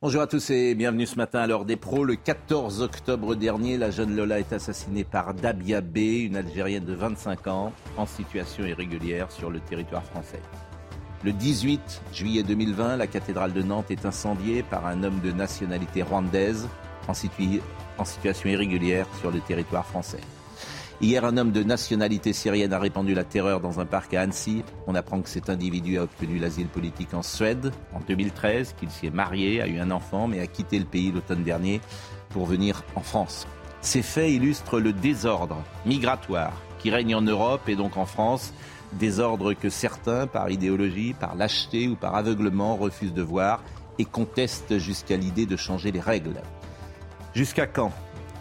Bonjour à tous et bienvenue ce matin à l'heure des pros. Le 14 octobre dernier, la jeune Lola est assassinée par Dabia B, une Algérienne de 25 ans, en situation irrégulière sur le territoire français. Le 18 juillet 2020, la cathédrale de Nantes est incendiée par un homme de nationalité rwandaise en, en situation irrégulière sur le territoire français. Hier, un homme de nationalité syrienne a répandu la terreur dans un parc à Annecy. On apprend que cet individu a obtenu l'asile politique en Suède en 2013, qu'il s'y est marié, a eu un enfant, mais a quitté le pays l'automne dernier pour venir en France. Ces faits illustrent le désordre migratoire qui règne en Europe et donc en France désordre que certains, par idéologie, par lâcheté ou par aveuglement, refusent de voir et contestent jusqu'à l'idée de changer les règles. Jusqu'à quand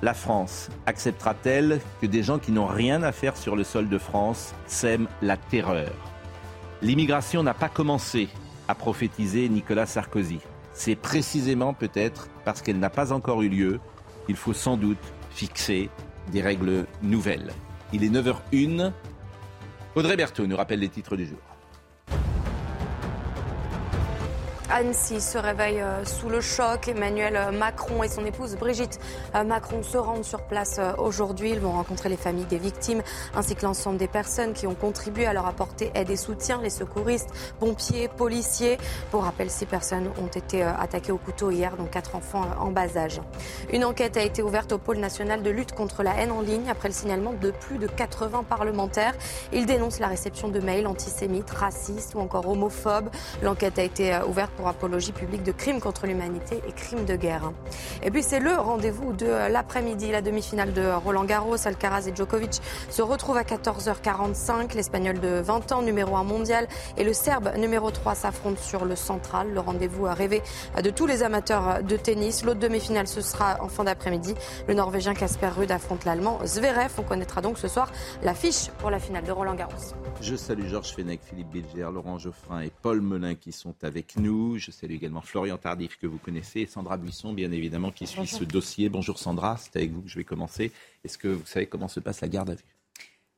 la France acceptera-t-elle que des gens qui n'ont rien à faire sur le sol de France sèment la terreur? L'immigration n'a pas commencé, à prophétiser Nicolas Sarkozy. C'est précisément peut-être parce qu'elle n'a pas encore eu lieu qu'il faut sans doute fixer des règles nouvelles. Il est 9h01. Audrey Berthaud nous rappelle les titres du jour. Annecy se réveille euh, sous le choc. Emmanuel Macron et son épouse Brigitte euh, Macron se rendent sur place euh, aujourd'hui. Ils vont rencontrer les familles des victimes ainsi que l'ensemble des personnes qui ont contribué à leur apporter aide et soutien, les secouristes, pompiers, policiers. Pour rappel, six personnes ont été attaquées au couteau hier, dont quatre enfants en bas âge. Une enquête a été ouverte au pôle national de lutte contre la haine en ligne après le signalement de plus de 80 parlementaires. Ils dénoncent la réception de mails antisémites, racistes ou encore homophobes. L'enquête a été ouverte pour apologie publique de crimes contre l'humanité et crimes de guerre. Et puis c'est le rendez-vous de l'après-midi, la demi-finale de Roland Garros. Alcaraz et Djokovic se retrouvent à 14h45. L'Espagnol de 20 ans, numéro 1 mondial, et le Serbe numéro 3 s'affrontent sur le central. Le rendez-vous rêvé de tous les amateurs de tennis. L'autre demi-finale, ce sera en fin d'après-midi. Le Norvégien Casper Ruud affronte l'Allemand Zverev. On connaîtra donc ce soir l'affiche pour la finale de Roland Garros. Je salue Georges Fenech, Philippe Bilger, Laurent Geoffrin et Paul Melun qui sont avec nous. Je salue également Florian Tardif que vous connaissez et Sandra Buisson, bien évidemment, qui suit ce dossier. Bonjour Sandra, c'est avec vous que je vais commencer. Est-ce que vous savez comment se passe la garde à vue?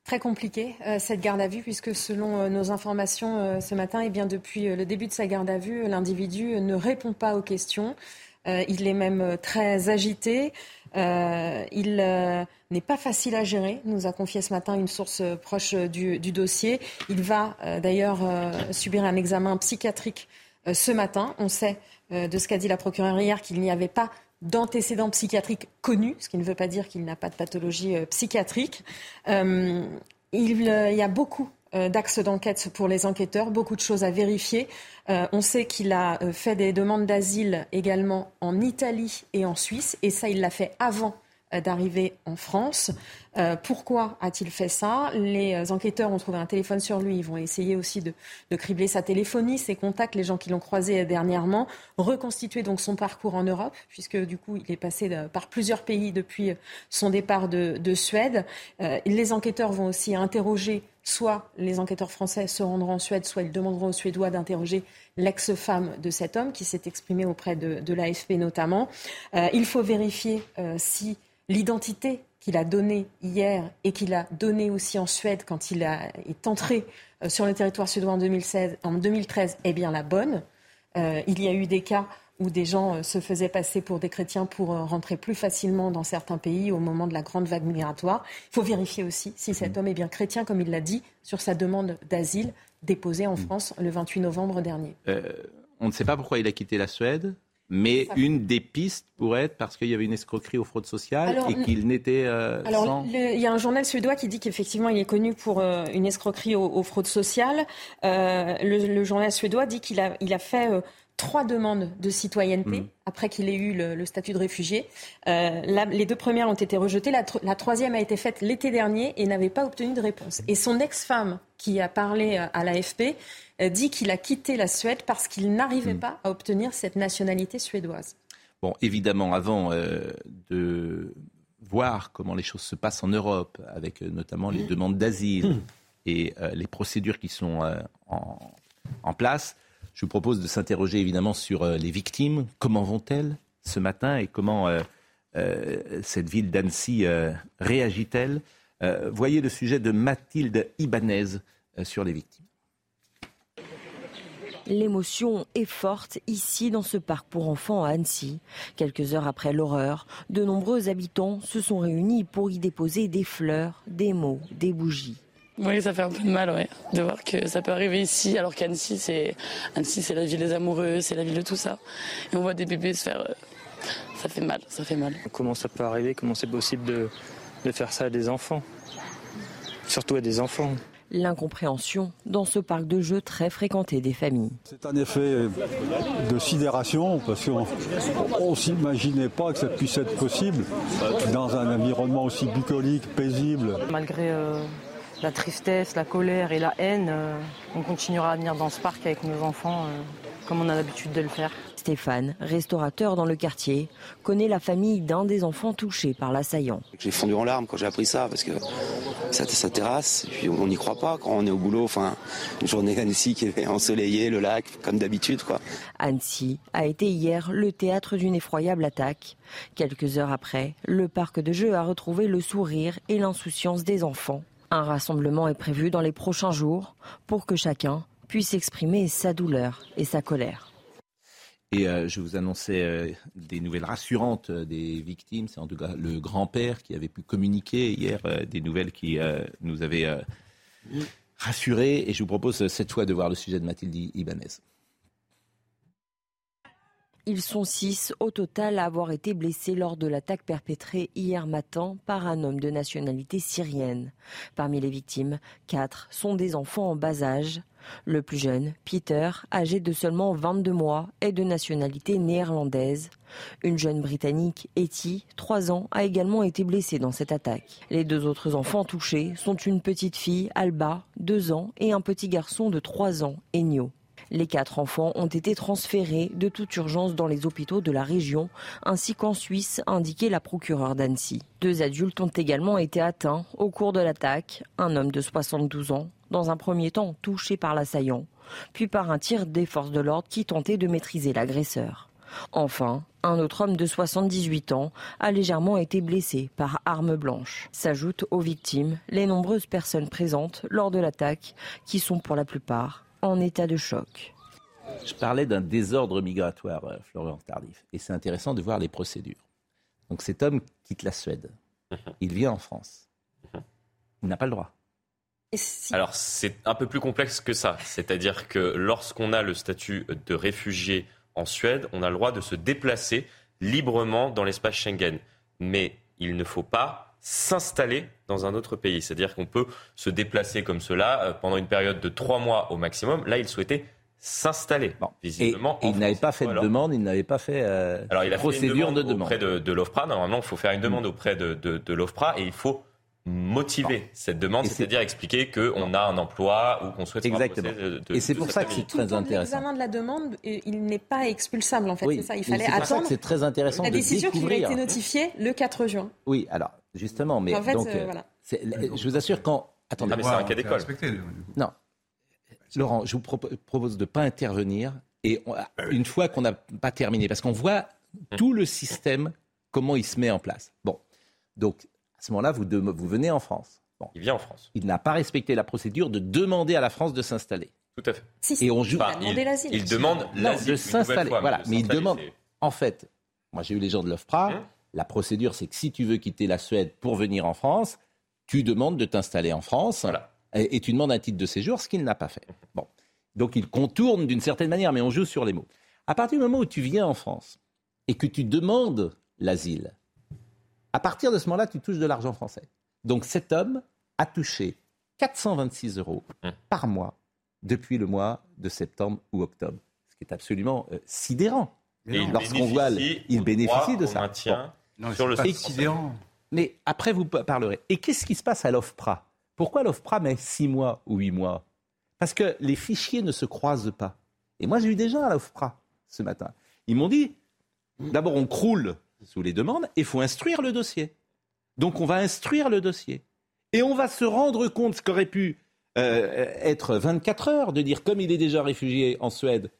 Très compliqué euh, cette garde à vue puisque selon euh, nos informations euh, ce matin, et eh bien depuis le début de sa garde à vue, l'individu ne répond pas aux questions. il est même très agité. il n'est pas facile à gérer, nous a confié ce matin une source proche du, du dossier. Il va d'ailleurs subir un examen psychiatrique ce matin. On sait euh, de ce qu'a dit la procureure hier qu'il n'y avait pas d'antécédents psychiatriques connus, ce qui ne veut pas dire qu'il n'a pas de pathologie euh, psychiatrique. il, y a beaucoup d'axes d'enquête pour les enquêteurs, beaucoup de choses à vérifier. on sait qu'il a fait des demandes d'asile également en Italie et en Suisse, et ça, il l'a fait avant d'arriver en France. Euh, pourquoi a-t-il fait ça? Les euh, enquêteurs ont trouvé un téléphone sur lui. Ils vont essayer aussi de, cribler sa téléphonie, ses contacts, les gens qui l'ont croisé dernièrement, reconstituer donc son parcours en Europe, puisque du coup il est passé par plusieurs pays depuis son départ de, Suède. Euh, les enquêteurs vont aussi interroger soit les enquêteurs français se rendront en Suède, soit ils demanderont aux Suédois d'interroger l'ex-femme de cet homme qui s'est exprimé auprès de, l'AFP notamment. il faut vérifier si l'identité qu'il a donnée hier et qu'il a donnée aussi en Suède quand il est entré euh, sur le territoire suédois en, 2016, en 2013 est bien la bonne. Euh, il y a eu des cas où des gens euh, se faisaient passer pour des chrétiens pour rentrer plus facilement dans certains pays au moment de la grande vague migratoire. Il faut vérifier aussi si cet mm. homme est bien chrétien, comme il l'a dit, sur sa demande d'asile déposée en mm. France le 28 novembre dernier. on ne sait pas pourquoi il a quitté la Suède. Mais une des pistes pourrait être parce qu'il y avait une escroquerie aux fraudes sociales et qu'il n'était. Euh, alors, il y a un journal suédois qui dit qu'effectivement, il est connu pour euh, une escroquerie aux, fraudes sociales. Euh, le, journal suédois dit qu'il a, il a fait trois demandes de citoyenneté mm. après qu'il ait eu le, statut de réfugié. Euh, les deux premières ont été rejetées. La, la troisième a été faite l'été dernier et n'avait pas obtenu de réponse. Et son ex-femme, qui a parlé à l'AFP, dit qu'il a quitté la Suède parce qu'il n'arrivait mm. pas à obtenir cette nationalité suédoise. Bon, évidemment, avant de voir comment les choses se passent en Europe, avec notamment les mm. demandes d'asile et les procédures qui sont en, en place, je vous propose de s'interroger évidemment sur euh, les victimes. Comment vont-elles ce matin et comment euh, euh, cette ville d'Annecy réagit-elle? Voyez le sujet de Mathilde Ibanez sur les victimes. L'émotion est forte ici dans ce parc pour enfants à Annecy. Quelques heures après l'horreur, de nombreux habitants se sont réunis pour y déposer des fleurs, des mots, des bougies. Oui, ça fait un peu de mal, ouais, de voir que ça peut arriver ici, alors qu'Annecy, c'est Annecy, c'est la ville des amoureux, c'est la ville de tout ça. Et on voit des bébés se faire, euh, ça fait mal, ça fait mal. Comment ça peut arriver? Comment c'est possible de, de faire ça à des enfants? Surtout à des enfants l'incompréhension dans ce parc de jeux très fréquenté des familles. C'est un effet de sidération parce qu'on ne s'imaginait pas que ça puisse être possible dans un environnement aussi bucolique, paisible. Malgré euh, la tristesse, la colère et la haine, euh, on continuera à venir dans ce parc avec nos enfants euh, comme on a l'habitude de le faire. Stéphane, restaurateur dans le quartier, connaît la famille d'un des enfants touchés par l'assaillant. J'ai fondu en larmes quand j'ai appris ça parce que ça, ça terrasse, et puis on n'y croit pas quand on est au boulot. Enfin, une journée Annecy qui est ensoleillée, le lac, comme d'habitude. quoi. Annecy a été hier le théâtre d'une effroyable attaque. Quelques heures après, le parc de jeux a retrouvé le sourire et l'insouciance des enfants un rassemblement est prévu dans les prochains jours pour que chacun puisse exprimer sa douleur et sa colère. Et euh, je vous annonçais euh, des nouvelles rassurantes euh, des victimes. C'est en tout cas le grand-père qui avait pu communiquer hier des nouvelles qui nous avaient rassurés. Et je vous propose cette fois de voir le sujet de Mathilde Ibanez. Ils sont six au total à avoir été blessés lors de l'attaque perpétrée hier matin par un homme de nationalité syrienne. Parmi les victimes, quatre sont des enfants en bas âge. Le plus jeune, Peter, âgé de seulement 22 mois, est de nationalité néerlandaise. Une jeune britannique, Etty, 3 ans, a également été blessée dans cette attaque. Les deux autres enfants touchés sont une petite fille, Alba, 2 ans, et un petit garçon de 3 ans, Enyo. Les quatre enfants ont été transférés de toute urgence dans les hôpitaux de la région, ainsi qu'en Suisse, indiqué la procureure d'Annecy. Deux adultes ont également été atteints au cours de l'attaque. Un homme de 72 ans, dans un premier temps touché par l'assaillant, puis par un tir des forces de l'ordre qui tentait de maîtriser l'agresseur. Enfin, un autre homme de 78 ans a légèrement été blessé par arme blanche. S'ajoutent aux victimes les nombreuses personnes présentes lors de l'attaque, qui sont pour la plupart en état de choc. Je parlais d'un désordre migratoire, euh, Florian Tardif, et c'est intéressant de voir les procédures. Donc cet homme quitte la Suède, mhm. il vient en France, mhm. il n'a pas le droit. Alors c'est un peu plus complexe que ça, c'est-à-dire que lorsqu'on a le statut de réfugié en Suède, on a le droit de se déplacer librement dans l'espace Schengen, mais il ne faut pas s'installer dans un autre pays. C'est-à-dire qu'on peut se déplacer comme cela euh, pendant une période de trois mois au maximum. Là, il souhaitait s'installer. Visiblement, et, il n'avait pas fait de demande, il n'avait pas fait euh, Alors, il a procédure fait une demande de demande auprès de, l'OFPRA. Normalement, il faut faire une demande auprès de, de l'OFPRA et il faut motiver cette demande, c'est-à-dire expliquer qu'on a un emploi ou qu'on souhaite Exactement. De, et c'est pour ça que c'est très intéressant. L'examen de la demande, il n'est pas expulsable en fait. c'est ça. Il fallait attendre. C'est très intéressant. La décision qui aurait été notifiée le 4 juin. Oui, alors justement, mais donc, euh, je vous assure quand. Attendez, ah, mais c'est un cas d'école. Non, Laurent, je vous propose de ne pas intervenir et une fois qu'on n'a pas terminé, parce qu'on voit hum. tout le système comment il se met en place. Bon, donc à ce moment-là, vous, vous, venez en France. Il vient en France. Il n'a pas respecté la procédure de demander à la France de s'installer. Tout à fait. et on joue. il, il, demande de s'installer. Voilà, mais il demande. En fait, moi j'ai eu les gens de l'OFPRA. Hum. La procédure, c'est que si tu veux quitter la Suède pour venir en France, tu demandes de t'installer en France et, et, tu demandes un titre de séjour, ce qu'il n'a pas fait. Bon, donc il contourne d'une certaine manière, mais on joue sur les mots. À partir du moment où tu viens en France et que tu demandes l'asile, à partir de ce moment-là, tu touches de l'argent français. Donc cet homme a touché 426 euros mmh. par mois depuis le mois de septembre ou octobre, ce qui est absolument euh, sidérant. Et il Lorsqu'on voit, il bénéficie de ça. maintien Non, sur le sidérant. Mais après, vous parlerez. Et qu'est-ce qui se passe à l'OFPRA? Pourquoi l'OFPRA met six mois ou huit mois? Parce que les fichiers ne se croisent pas. Et moi, j'ai eu des gens à l'OFPRA ce matin. Ils m'ont dit, d'abord, on croule sous les demandes et il faut instruire le dossier. Donc, on va instruire le dossier. Et on va se rendre compte, ce qu'aurait pu euh, être 24 heures, de dire, comme il est déjà réfugié en Suède,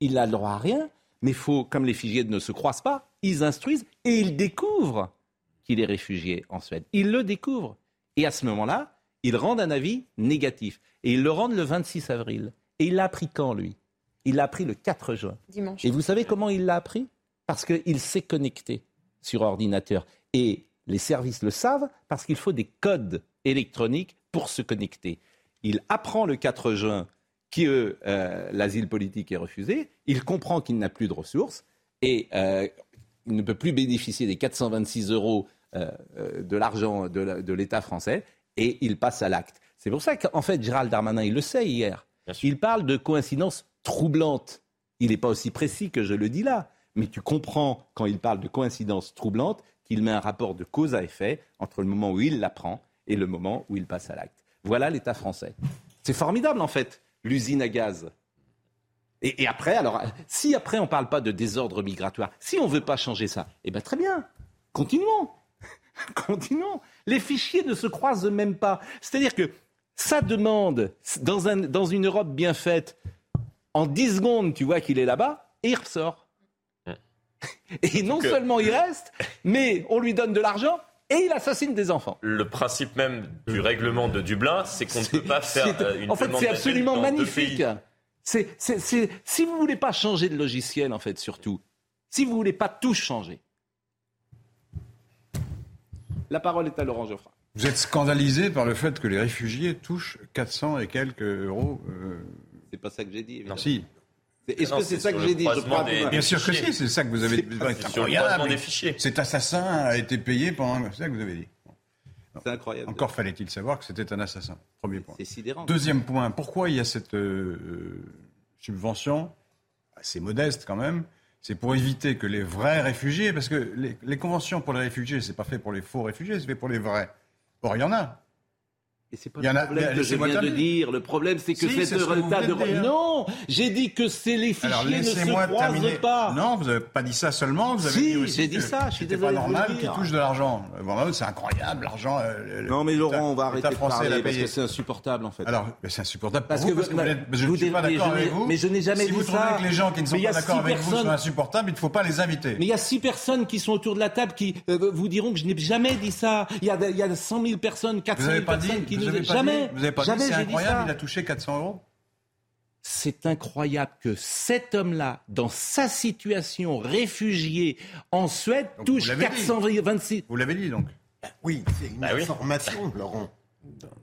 il n'a le droit à rien, mais il faut, comme les fichiers ne se croisent pas, ils instruisent et ils découvrent qu'il est réfugié en Suède. Ils le découvrent. Et à ce moment-là, ils rendent un avis négatif. Et ils le rendent le 26 avril. Et il l'a appris quand, lui? Il l'a appris le 4 juin. Dimanche. Et vous savez comment il l'a appris? Parce qu'il s'est connecté sur ordinateur. Et les services le savent parce qu'il faut des codes électroniques pour se connecter. Il apprend le 4 juin que euh, l'asile politique est refusé, il comprend qu'il n'a plus de ressources et euh, il ne peut plus bénéficier des 426 euros euh, de l'argent de la- de l'État français et il passe à l'acte. C'est pour ça qu'en fait, Gérald Darmanin, il le sait hier, il parle de coïncidence troublante. Il n'est pas aussi précis que je le dis là, mais tu comprends quand il parle de coïncidence troublante qu'il met un rapport de cause à effet entre le moment où il l'apprend et le moment où il passe à l'acte. Voilà l'État français. C'est formidable en fait, l'usine à gaz. Et, après, alors, si après on ne parle pas de désordre migratoire, si on ne veut pas changer ça, eh bien très bien, continuons. continuons. Les fichiers ne se croisent même pas. C'est-à-dire que ça demande, dans, dans une Europe bien faite, en 10 secondes, tu vois qu'il est là-bas, et il ressort. Et non que- seulement il reste, mais on lui donne de l'argent et il assassine des enfants. Le principe même du règlement de Dublin, c'est qu'on ne peut pas faire euh, une en fait, c'est absolument magnifique. C'est, c'est- c'est- si vous voulez pas changer de logiciel, en fait, surtout, si vous voulez pas tout changer, la parole est à Laurent Geoffrin. Vous êtes scandalisé par le fait que les réfugiés touchent 400 et quelques euros. euh, C'est pas ça que j'ai dit. évidemment. si. Est-ce que c'est ça que j'ai dit Bien sûr que si, c'est ça que vous avez dit. Cet assassin a été payé pendant. C'est ça que vous avez dit. C'est incroyable. Encore fallait-il savoir que c'était un assassin. Premier point. C'est sidérant. Deuxième point, pourquoi il y a cette euh, euh, subvention assez modeste quand même? C'est pour éviter que les vrais réfugiés, parce que les, les conventions pour les réfugiés, c'est pas fait pour les faux réfugiés, c'est fait pour les vrais. Or, il y en a. Et c'est pas Il y en le a- problème que je viens de dire. Le problème, c'est que Si, cette c'est ce que vous tas de... Non J'ai dit que c'est les fichiers Alors ne se croisent terminer. pas. Non, vous n'avez pas dit ça seulement. Vous avez Si, dit aussi j'ai dit que ça, je pas normal qu'ils touchent de l'argent. Euh, Vraiment, c'est incroyable, l'argent. euh, Non mais Laurent, on va arrêter de français parler l'a parce payé. que c'est insupportable en fait. Alors, c'est insupportable Parce vous, que parce que vous- n'êtes- je vous ne suis pas mais d'accord je n'ai- avec vous. mais je n'ai jamais si dit vous trouvez ça. que les gens qui ne sont pas a d'accord avec vous sont insupportables, il ne faut pas les inviter. Mais il y a six personnes qui sont autour de la table qui euh, vous diront que je n'ai jamais dit ça. Il y a, il y a 100 000 personnes, 400 Vous 000 n'avez pas dit, personnes qui vous nous jamais. dit, vous avez pas jamais dit, c'est dit incroyable, il a touché 400 euros. C'est incroyable que cet homme-là, dans sa situation réfugié en Suède, Donc, touche vous l'avez dit. 426. Vous l'avez dit donc. Oui, c'est une Bah oui. information, Laurent.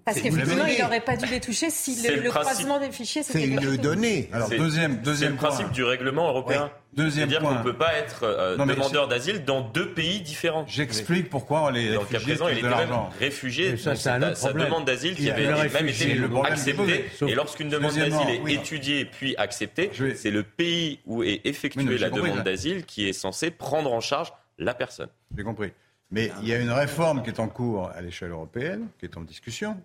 Parce qu'effectivement, il n'aurait pas dû les toucher si le, le le principe. croisement des fichiers C'est c'était une donnée. Alors C'est- deuxième, deuxième le point. principe du règlement européen. Deuxième C'est-à-dire point. qu'on ne peut pas être euh, Non, demandeur d'asile dans deux pays différents. J'explique pourquoi les Dans le cas réfugiés présent, il était de même l'argent. réfugié. Ça, c'est un sa- autre sa problème. demande d'asile Il qui avait même été acceptée. Et lorsqu'une demande d'asile est oui. étudiée puis acceptée, c'est le pays où est effectuée la compris, demande d'asile qui est censé prendre en charge la personne. J'ai compris. Mais il y a une réforme qui est en cours à l'échelle européenne, qui est en discussion,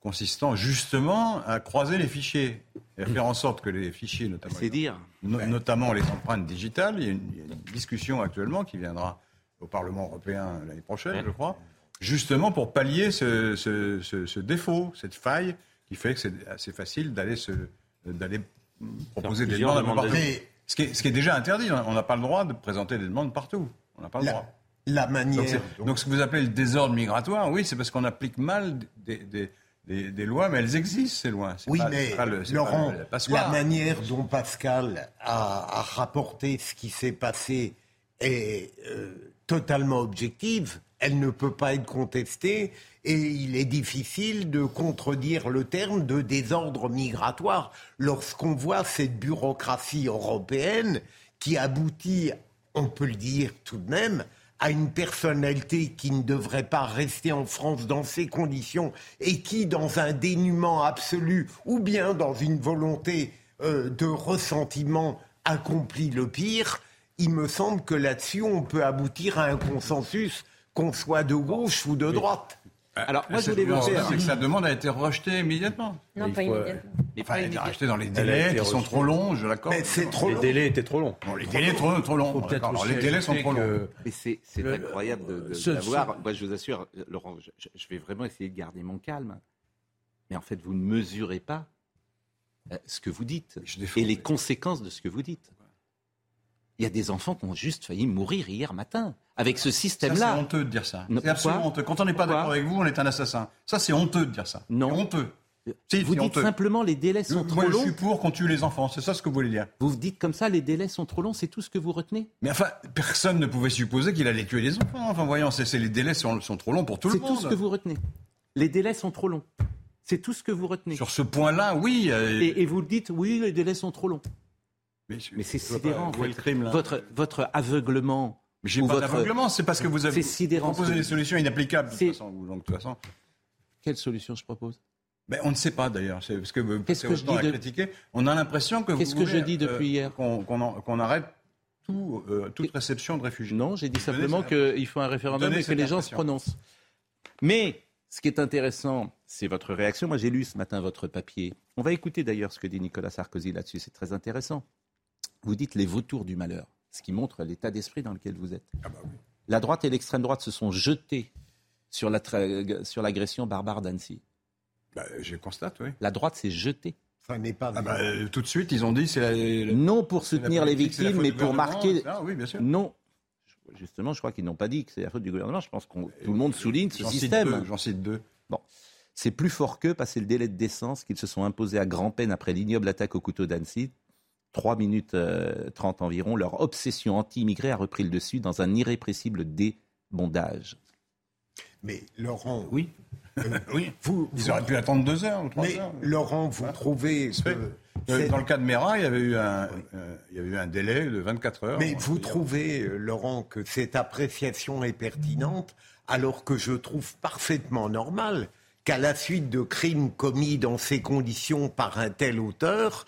consistant justement à croiser les fichiers et à faire en sorte que les fichiers, notamment, C'est dire. no- notamment les empreintes digitales, il y, a une, il y a une discussion actuellement qui viendra au Parlement européen l'année prochaine, je crois, justement pour pallier ce, ce- ce- ce défaut, cette faille qui fait que c'est assez facile d'aller se d'aller proposer des demandes à demandes partout. Ce qui, est, ce qui est déjà interdit, on n'a pas le droit de présenter des demandes partout. On n'a pas le La, droit. La manière. Donc, ce que vous appelez le désordre migratoire, oui, c'est parce qu'on applique mal des, des- des- des lois, mais elles existent, ces lois. Oui, pas- mais pas le- Laurent, pas le- la manière dont Pascal a, a rapporté ce qui s'est passé est euh, totalement objective. Elle ne peut pas être contestée et il est difficile de contredire le terme de désordre migratoire lorsqu'on voit cette bureaucratie européenne qui aboutit, on peut le dire tout de même, à une personnalité qui ne devrait pas rester en France dans ces conditions et qui, dans un dénuement absolu ou bien dans une volonté euh, de ressentiment, accompli le pire. Il me semble que là-dessus, on peut aboutir à un consensus, qu'on soit de gauche ou de droite. Alors, moi, je C'est- voulais vous c'est que sa demande a été rejetée immédiatement. Non, pas immédiatement. Enfin, elle a été rachetée dans les délais qui sont rejetée. trop longs, je l'accorde. Mais c'est trop Les long. délais étaient trop longs. Les délais trop, trop longs. Les délais sont trop longs. Mais c'est c'est Le- incroyable de, d'avoir. Moi, je vous assure, Laurent, je, vais vraiment essayer de garder mon calme. Mais en fait, vous ne mesurez pas euh, ce que vous dites et les conséquences de ce que vous dites. Il y a des enfants qui ont juste failli mourir hier matin avec ce Ça, c'est système-là. honteux de dire ça. C'est absolument honteux. Quand on n'est pas d'accord avec vous, on est un assassin. Ça, c'est honteux de dire ça. Non. C'est honteux. Si, vous c'est dites honteux. simplement les délais sont Moi, trop je suis longs. pour qu'on tue les enfants. C'est ça ce que vous voulez dire. Vous dites comme ça, les délais sont trop longs, c'est tout ce que vous retenez? Mais enfin, personne ne pouvait supposer qu'il allait tuer les enfants. Enfin, voyons, c'est, c'est- les délais sont, sont trop longs pour tout le C'est monde. tout ce que vous retenez. Les délais sont trop longs. C'est tout ce que vous retenez. Sur ce point-là, oui. euh, Et, et vous dites, oui, les délais sont trop longs. Mais, c'est sidérant. crime, Votre, votre aveuglement. J'ai pas votre- d'aveuglement, c'est parce que vous avez sidérant, proposé des solutions inapplicables. De toute façon, vous- donc, de toute façon. Quelle solution je propose? Ben, on ne sait pas d'ailleurs. C'est parce que vous Qu'est-ce que je dis de- critiquer. On a l'impression que vous Qu'est-ce que voulez, je dis depuis hier? qu'on, arrête tout, euh, toute réception de réfugiés. Non, j'ai dit Donnez simplement qu'il faut un référendum et que les gens se prononcent. Mais ce qui est intéressant, c'est votre réaction. Moi, j'ai lu ce matin votre papier. On va écouter d'ailleurs ce que dit Nicolas Sarkozy là-dessus. C'est très intéressant. Vous dites les vautours du malheur, ce qui montre l'état d'esprit dans lequel vous êtes. Ah bah oui. La droite et l'extrême droite se sont jetés sur la tra- sur l'agression barbare d'Annecy. Bah, je constate, oui. La droite s'est jetée. Ça n'est pas Ah bah, euh, tout de suite, ils ont dit c'est la, la- Non pour c'est la soutenir les victimes, faute mais du pour gouvernement, marquer. etc. Oui, bien sûr. Non. Justement, je crois qu'ils n'ont pas dit que c'est la faute du gouvernement. Je pense que tout le monde souligne ce J'en cite système. deux, J'en cite deux. C'est plus fort qu'eux, passer le délai de décence qu'ils se sont imposés à grand-peine après l'ignoble attaque au couteau d'Annecy. 3 minutes euh, 30 environ, leur obsession anti-immigrée a repris le dessus dans un irrépressible débondage. Mais Laurent, Oui. oui. vous, Ils auraient pu attendre deux heures ou trois mais heures. Laurent, vous trouvez Euh, Dans le cas de Mera, il y avait eu un, euh, il y avait eu un délai de 24 heures. Mais vous dire. trouvez, euh, Laurent, que cette appréciation est pertinente, alors que je trouve parfaitement normal qu'à la suite de crimes commis dans ces conditions par un tel auteur,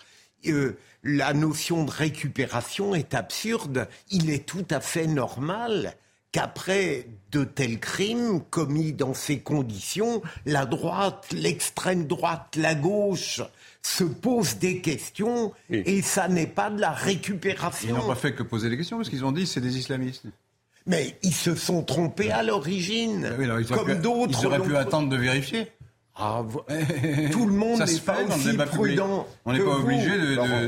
euh, la notion de récupération est absurde. Il est tout à fait normal qu'après de tels crimes commis dans ces conditions, la droite, l'extrême droite, la gauche se posent des questions Oui. et ça n'est pas de la Ils récupération. n'ont pas fait que poser des questions parce qu'ils ont dit c'est des islamistes. Mais ils se sont trompés à l'origine. Ah oui, ils comme d'autres. Ils auraient pu attendre de vérifier. Ah, vo- Tout le monde n'est se pas fait dans le aussi débat public. prudent. On n'est pas vous, obligé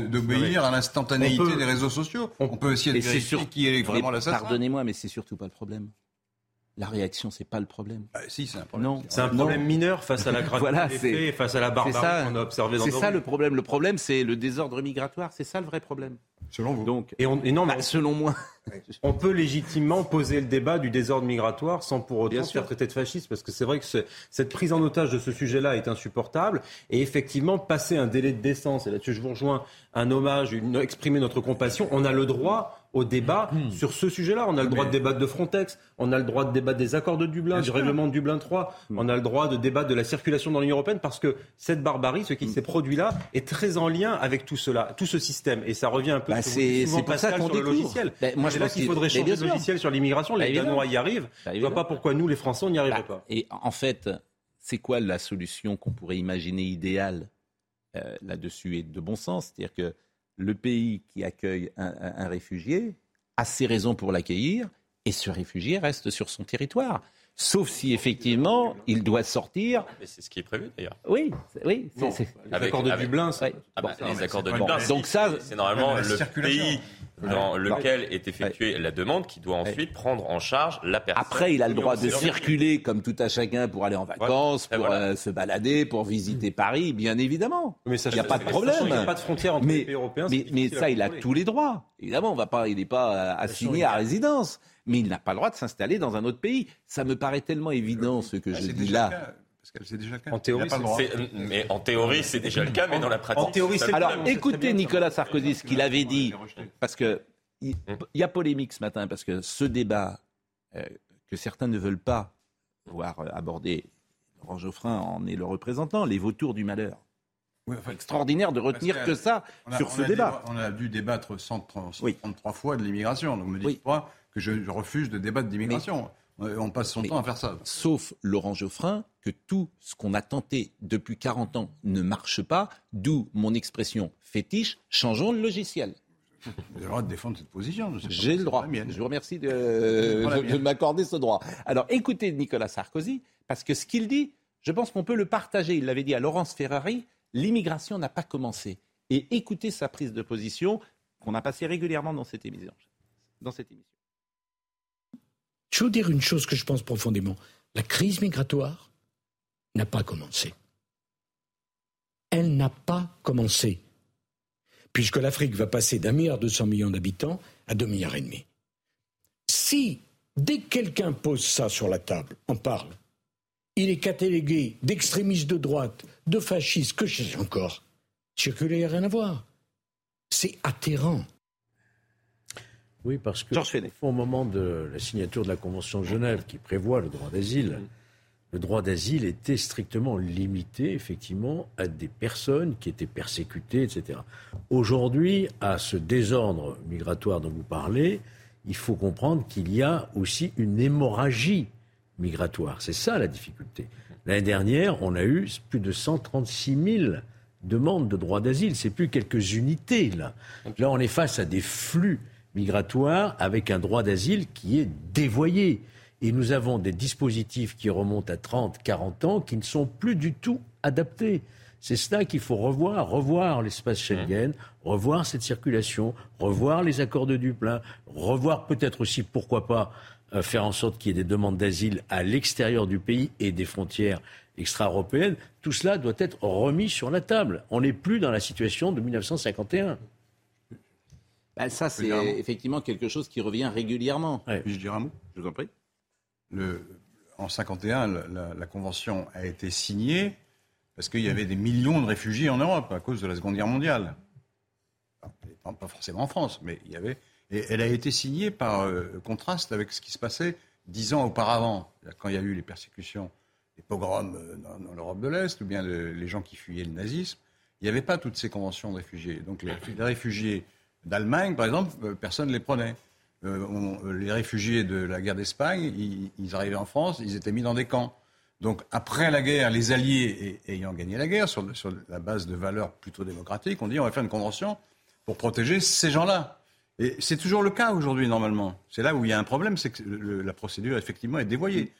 d'obéir à l'instantanéité peut- des réseaux sociaux. On peut essayer de vérifier sûr- qui est vraiment Mais l'assassin. Pardonnez-moi, mais c'est surtout pas le problème. La réaction, c'est pas le problème. Bah, si, c'est un problème. Non. C'est un Non. problème mineur face à la gravité Voilà, des faits face à la C'est barbarie qu'on a observée dans c'est ça le problème. Le problème, c'est le désordre migratoire. C'est ça le vrai problème. Selon vous. Donc, Et, on, et non, mais bah, selon moi, on peut légitimement poser le débat du désordre migratoire sans pour autant Bien se faire traiter de fasciste, parce que c'est vrai que ce- cette prise en otage de ce sujet-là est insupportable. Et effectivement, passer un délai de décence, et là-dessus je vous rejoins, un hommage, une, exprimer notre compassion, on a le droit au débat Hmm. sur ce sujet-là. On a le droit de débattre de Frontex, on a le droit de débattre des accords de Dublin, Bien du sûr. règlement de Dublin 3, Hmm. on a le droit de débattre de la circulation dans l'Union européenne, parce que cette barbarie, ce qui Hmm. s'est produit là, est très en lien avec tout cela, tout ce système. Et ça revient un peu Bah, c'est- c'est pour ça qu'on sur le logiciel. Ben, moi, je c'est là qu'il faudrait changer le logiciel sur l'immigration. Bah, Les. Danois y arrivent. Bah, Je vois évidemment. pas pourquoi nous, les Français, on n'y arriverait Bah, pas. Et en fait, c'est quoi la solution qu'on pourrait imaginer idéale euh, là-dessus et de bon sens? C'est-à-dire que le pays qui accueille un, réfugié a ses raisons pour l'accueillir et ce réfugié reste sur son territoire. Sauf si effectivement il doit sortir. Mais c'est ce qui est prévu d'ailleurs. Oui, oui, c'est- les Avec- accords de avec- Dublin, ça- Ouais. Ah bah, Bon, les accords de Dublin, bon, donc ça- c'est normalement le pays dans Ouais. lequel est effectuée la demande qui doit ensuite prendre en charge la personne. Après, il a le droit de circuler comme tout à chacun pour aller en vacances, pour voilà. euh, se balader, pour visiter Paris, bien évidemment. Mais ça, Il n'y a pas de problème. qu'il n'y a pas de frontière entre mais, les pays européens. mais, ça, il a tous les droits. Évidemment, on va pas, il n'est pas euh, assigné à résidence, mais il n'a pas le droit de s'installer dans un autre pays. Ça me paraît tellement évident ce que Ah, je dis là. cas, Parce que c'est déjà le cas. En théorie, Mais en théorie, c'est déjà le cas, mais dans la pratique. En théorie, c'est le Alors, écoutez Nicolas Sarkozy, ce qu'il avait dit, parce que il il y a polémique ce matin, parce que ce débat euh, que certains ne veulent pas voir euh, aborder, Laurent Geoffrin en est le représentant, les vautours du malheur. extraordinaire de retenir que ça a- sur ce a débat. débat- On a dû débattre 130 133 fois de l'immigration. Donc, me dites pas que je, je refuse de débattre d'immigration. On on passe son temps à faire ça. Sauf Laurent Geoffrin, que tout ce qu'on a tenté depuis 40 ans ne marche pas, d'où mon expression fétiche, changeons le logiciel. Vous avez le droit de défendre cette position. J'ai le droit. Je vous remercie de, de- m'accorder ce droit. Alors écoutez Nicolas Sarkozy, parce que ce qu'il dit, je pense qu'on peut le partager. Il l'avait dit à Laurence Ferrari, l'immigration n'a pas commencé. Et écoutez sa prise de position qu'on a passée régulièrement dans cette émission. Dans cette émission. Je dire une chose que je pense profondément. La crise migratoire n'a pas commencé. Elle n'a pas commencé. Puisque l'Afrique va passer d'un milliard deux cents millions d'habitants à deux milliards et demi. Si, dès que quelqu'un pose ça sur la table, on parle, il est catalogué d'extrémistes de droite, de fascistes, que je sais encore, circuler, rien à voir. C'est atterrant. Oui, parce que au moment de la signature de la Convention de Genève qui prévoit le droit d'asile, le droit d'asile était strictement limité, effectivement, à des personnes qui étaient persécutées, etc. Aujourd'hui, à ce désordre migratoire dont vous parlez, il faut comprendre qu'il y a aussi une hémorragie migratoire. C'est ça la difficulté. L'année dernière, on a eu plus de 136 000 demandes de droit d'asile. C'est plus quelques unités, là. Là, on est face à des flux migratoires avec un droit d'asile qui est dévoyé. Et nous avons des dispositifs qui remontent à 30, 40 ans qui ne sont plus du tout adaptés. C'est cela qu'il faut revoir, revoir l'espace Schengen, revoir cette circulation, revoir les accords de Dublin, revoir peut-être aussi, pourquoi pas, euh, faire en sorte qu'il y ait des demandes d'asile à l'extérieur du pays et des frontières extra-européennes. Tout cela doit être remis sur la table. On n'est plus dans la situation de 1951. Ben, ça, c'est effectivement quelque chose qui revient régulièrement. Puis-je dire un mot Je vous en prie. Le, en 51, la, la- la convention a été signée parce qu'il y avait des millions de réfugiés en Europe à cause de la Seconde Guerre mondiale. Pas, pas forcément en France, mais il y avait. Et elle a été signée par euh, contraste avec ce qui se passait dix ans auparavant, quand il y a eu les persécutions, les pogroms euh, dans, dans l'Europe de l'Est, ou bien le- les gens qui fuyaient le nazisme. Il n'y avait pas toutes ces conventions de réfugiés. Donc les, les réfugiés d'Allemagne, par exemple, euh, personne ne les prenait. Euh, on- euh, les réfugiés de la guerre d'Espagne, ils, ils arrivaient en France, ils étaient mis dans des camps. Donc après la guerre, les Alliés et- ayant gagné la guerre sur, le- sur la base de valeurs plutôt démocratiques, on dit on va faire une convention pour protéger ces gens-là. Et c'est toujours le cas aujourd'hui normalement. C'est là où il y a un problème, c'est que le- la procédure effectivement est dévoyée.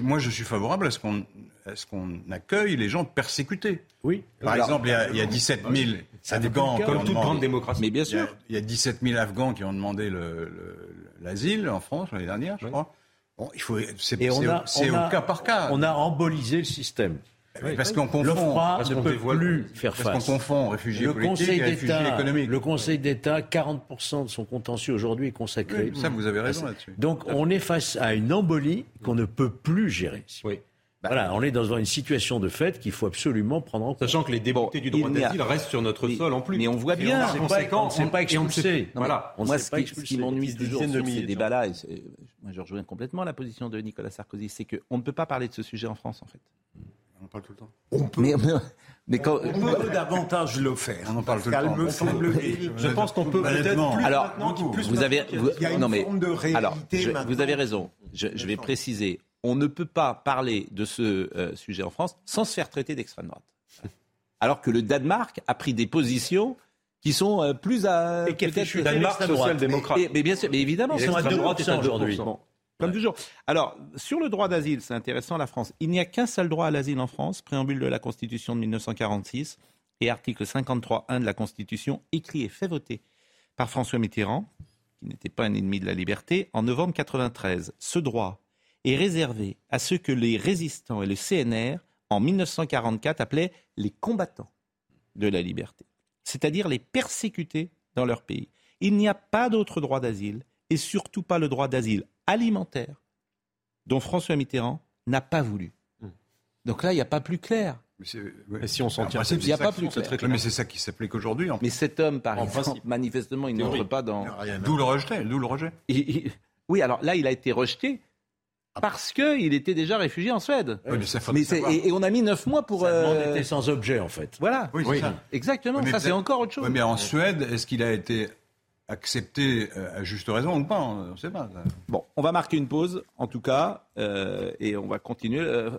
Moi, je suis favorable à ce qu'on accueille les gens persécutés. Oui. Par Alors- exemple, il y a, il y a 17 000 Ça n'est Afghans Comme toute demandé- grande démocratie. Mais bien il y a- sûr. il y a 17 000 Afghans qui ont demandé le- le- l'asile en France l'année dernière, je crois. Bon, il faut, c'est au- cas par cas. On a embolisé le système. Oui, parce qu'on confond- parce ne peut plus faire parce qu'on face. confond réfugiés le politiques Conseil et réfugiés d'État, économiques. Le Conseil d'État, 40% de son contentieux aujourd'hui est consacré. Oui, ça, vous avez raison là-dessus. Donc on est face à une embolie qu'on ne peut plus gérer. Voilà, on est dans une situation de fait qu'il faut absolument prendre en compte. Sachant que les déboutés du droit d'asile restent sur notre sol en plus. Mais on voit Et bien. on ne s'est pas on ne sait- expulsé. Non, mais Voilà. On moi, ce pas qui, expulsé. ce qui m'ennuie Des toujours sur ces débats-là, et moi je rejoins complètement la position de Nicolas Sarkozy, c'est qu'on ne peut pas parler de ce sujet en France, en fait. On en parle tout le temps. On peut, Mais, mais quand, on peut davantage le faire. On en parle tout le temps. me On. Je pense qu'on peut peut-être plus alors, maintenant vous avez, y a- vous- Il y a une non mais, forme de réalité alors, je- vous avez raison. Je, je vais préciser. On ne peut pas parler de ce euh, sujet en France sans se faire traiter d'extrême droite. Alors que le Danemark a pris des positions qui sont euh, plus à Et peut-être- chuter Danemark social-démocrate. Mais bien sûr, mais évidemment, c'est l'extrême à droite est à 2% aujourd'hui. 2%. Bon, comme toujours. Alors, sur le droit d'asile, c'est intéressant, la France. Il n'y a qu'un seul droit à l'asile en France, préambule de la Constitution de 1946 et article 53.1 de la Constitution, écrit et fait voter par François Mitterrand, qui n'était pas un ennemi de la liberté, en novembre 93. Ce droit est réservé à ceux que les résistants et le CNR, en 1944, appelaient les combattants de la liberté, c'est-à-dire les persécutés dans leur pays. Il n'y a pas d'autre droit d'asile, et surtout pas le droit d'asile alimentaire, dont François Mitterrand n'a pas voulu. Donc là, il n'y a pas plus clair. Mais si on s'en principe, il y a pas plus clair. Mais c'est ça qui s'applique aujourd'hui. Mais cet homme, par En exemple, principe. manifestement, il n'entre pas dans... D'où le rejet. D'où le rejet. Il- il- Oui, alors là, il a été rejeté parce qu'il était déjà réfugié en Suède. Oui, mais ça, faut Mais le c'est- savoir. et, et on a mis neuf mois pour. Sa demande euh, était sans objet, en fait. Voilà, Oui, c'est ça. exactement. Oui, mais ça, c'est encore autre chose. Oui, mais en Suède, est-ce qu'il a été accepté euh, à juste raison ou pas? On ne sait pas. ça. Bon, on va marquer une pause, en tout cas, euh, et on va continuer. Euh,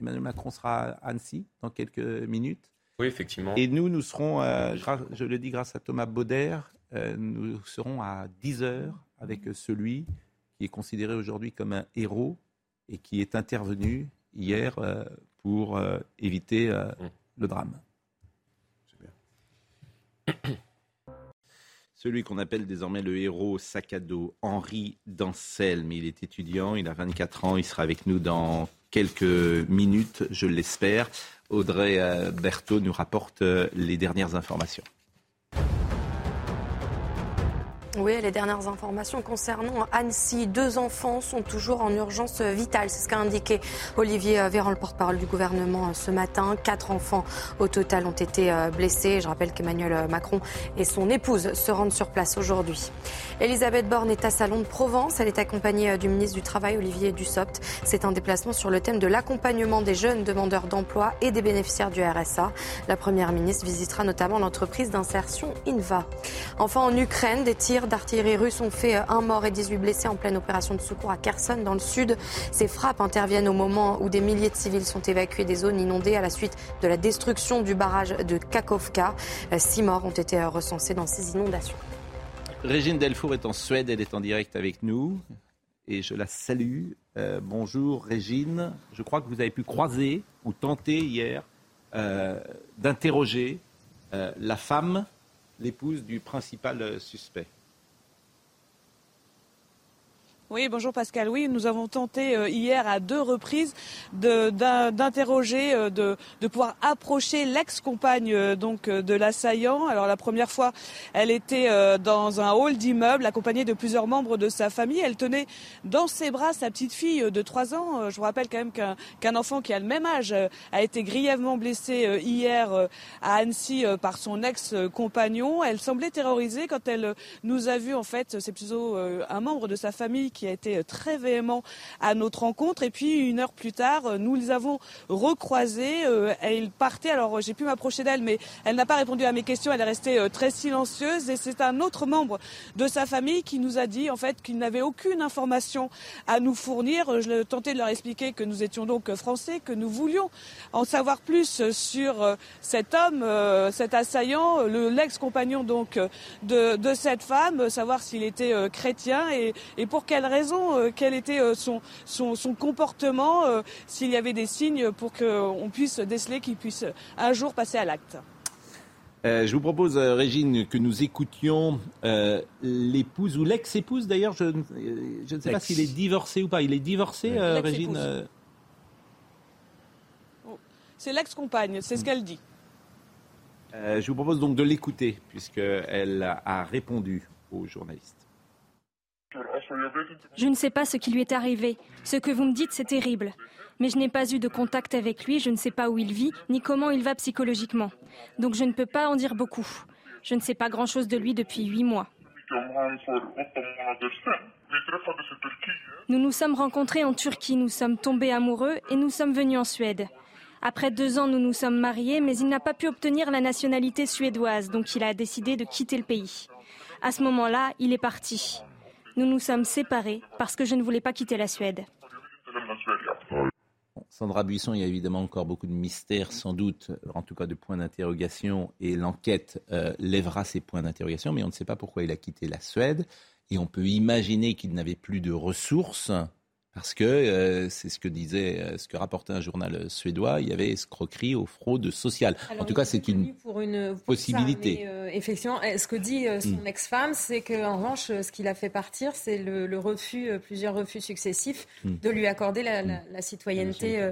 Emmanuel Macron sera à Annecy dans quelques minutes. Oui, effectivement. Et nous, nous serons, euh, je le dis grâce à Thomas Bauder, euh, nous serons à 10h avec celui qui est considéré aujourd'hui comme un héros et qui est intervenu hier euh, pour euh, éviter euh, le drame. Celui qu'on appelle désormais le héros sac à dos, Henri Dancel, mais il est étudiant, il a 24 ans, il sera avec nous dans quelques minutes, je l'espère. Audrey Berthaud nous rapporte les dernières informations. Oui, les dernières informations concernant Annecy. Deux enfants sont toujours en urgence vitale. C'est ce qu'a indiqué Olivier Véran, le porte-parole du gouvernement, euh, ce matin. Quatre enfants au total ont été euh, blessés. Je rappelle qu'Emmanuel Macron et son épouse se rendent sur place aujourd'hui. Elisabeth Borne est à Salon de Provence. Elle est accompagnée euh, du ministre du Travail, Olivier Dussopt. C'est un déplacement sur le thème de l'accompagnement des jeunes demandeurs d'emploi et des bénéficiaires du RSA. La première ministre visitera notamment l'entreprise d'insertion INVA. Enfin, en Ukraine, des tirs d'artillerie russe ont fait un mort et 18 blessés en pleine opération de secours à Kherson, dans le sud. Ces frappes interviennent au moment où des milliers de civils sont évacués des zones inondées à la suite de la destruction du barrage de Kakovka. Six morts ont été recensés dans ces inondations. Régine Delfour est en Suède, elle est en direct avec nous et je la salue. Euh, bonjour Régine, je crois que vous avez pu croiser ou tenter hier euh, d'interroger euh, la femme, l'épouse du principal euh, suspect. Oui, bonjour Pascal. Oui, nous avons tenté euh, hier à deux reprises d'interroger, euh, de, pouvoir approcher l'ex-compagne euh, donc de l'assaillant. Alors la première fois, elle était dans un hall d'immeuble accompagnée de plusieurs membres de sa famille. Elle tenait dans ses bras sa petite fille de 3 ans. Je vous rappelle quand même qu'un enfant qui a le même âge a été grièvement blessé hier à Annecy par son ex-compagnon. Elle semblait terrorisée quand elle nous a vu en fait. C'est plutôt un membre de sa famille qui a été euh, très véhément à notre rencontre. Et puis une heure plus tard, euh, nous les avons recroisés. Euh, Elle partait. Alors j'ai pu m'approcher d'elle, mais elle n'a pas répondu à mes questions. Elle est restée très silencieuse. Et c'est un autre membre de sa famille qui nous a dit en fait qu'il n'avait aucune information à nous fournir. Je tentais de leur expliquer que nous étions donc français, que nous voulions en savoir plus sur cet homme, cet assaillant, le l'ex-compagnon donc de, de cette femme, savoir s'il était chrétien et, et pour quelle raison, euh, quel était euh, son, son, son comportement, euh, s'il y avait des signes pour qu'on puisse déceler qu'il puisse un jour passer à l'acte. Euh, je vous propose, euh, Régine, que nous écoutions euh, l'épouse ou l'ex-épouse d'ailleurs. Je, ne- je ne sais pas s'il est divorcé ou pas. Il est divorcé, euh, Régine euh, C'est l'ex-compagne, c'est ce qu'elle dit. euh, Je vous propose donc de l'écouter, puisqu'elle a répondu aux journalistes. Je ne sais pas ce qui lui est arrivé. Ce que vous me dites, c'est terrible. Mais je n'ai pas eu de contact avec lui, je ne sais pas où il vit, ni comment il va psychologiquement. Donc je ne peux pas en dire beaucoup. Je ne sais pas grand-chose de lui depuis huit mois. Nous nous sommes rencontrés en Turquie, nous sommes tombés amoureux et nous sommes venus en Suède. Après deux ans, nous nous sommes mariés, mais il n'a pas pu obtenir la nationalité suédoise, donc il a décidé de quitter le pays. À ce moment-là, il est parti. Nous nous sommes séparés parce que je ne voulais pas quitter la Suède. Sandra Buisson, il y a évidemment encore beaucoup de mystères, sans doute, en tout cas de points d'interrogation, et l'enquête euh, lèvera ces points d'interrogation, mais on ne sait pas pourquoi il a quitté la Suède, et on peut imaginer qu'il n'avait plus de ressources, parce que euh, c'est ce que disait, euh, ce que rapportait un journal euh, suédois, il y avait escroquerie aux fraudes sociales. en tout cas, est c'est une pour une pour possibilité. ça, mais, euh, effectivement, ce que dit euh, son Mm. ex-femme, c'est qu'en revanche, ce qui l'a fait partir, c'est le, le refus, plusieurs refus successifs Mm. de lui accorder la, la- la citoyenneté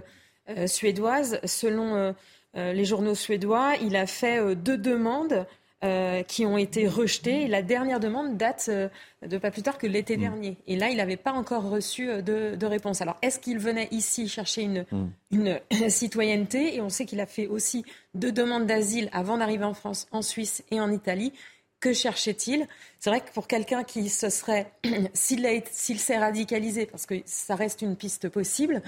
suédoise. Selon les journaux suédois, il a fait deux demandes. Euh, qui ont été rejetées. Et la dernière demande date euh, de pas plus tard que l'été dernier. Et là, il n'avait pas encore reçu euh, de, de réponse. Alors, est-ce qu'il venait ici chercher une, une citoyenneté? Et on sait qu'il a fait aussi deux demandes d'asile avant d'arriver en France, en Suisse et en Italie. Que cherchait-il? C'est vrai que pour quelqu'un qui se serait, s'il s'est radicalisé, parce que ça reste une piste possible,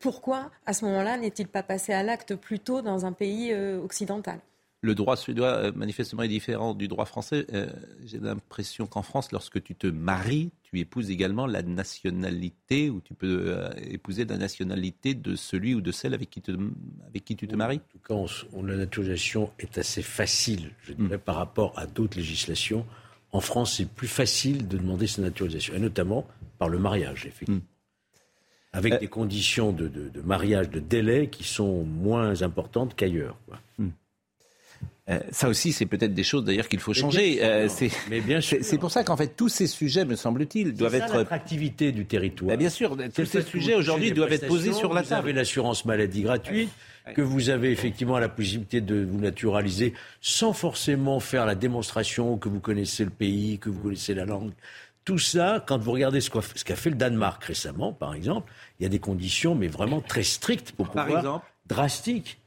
pourquoi à ce moment-là n'est-il pas passé à l'acte plus tôt dans un pays occidental? Le droit suédois euh, manifestement est différent du droit français. Euh, j'ai l'impression qu'en France, lorsque tu te maries, tu épouses également la nationalité ou tu peux euh, épouser la nationalité de celui ou de celle avec qui, avec qui tu te maries. En tout cas, on, la naturalisation est assez facile, je dirais, par rapport à d'autres législations. En France, c'est plus facile de demander sa naturalisation, et notamment par le mariage, effectivement. Hmm. Avec des conditions de, mariage, de délai qui sont moins importantes qu'ailleurs. Euh, ça aussi, c'est peut-être des choses d'ailleurs qu'il faut changer. Euh. C'est pour ça qu'en fait, tous ces sujets, me semble-t-il, doivent être. l'attractivité du territoire. Bah, bien sûr, tous ces sujets aujourd'hui doivent être posés sur la table. Vous avez l'assurance maladie gratuite, que vous avez effectivement la possibilité de vous naturaliser sans forcément faire la démonstration que vous connaissez le pays, que vous connaissez la langue. Tout ça, quand vous regardez ce qu'a fait le Danemark récemment, par exemple, il y a des conditions, mais vraiment très strictes pour pouvoir. Par exemple drastiques.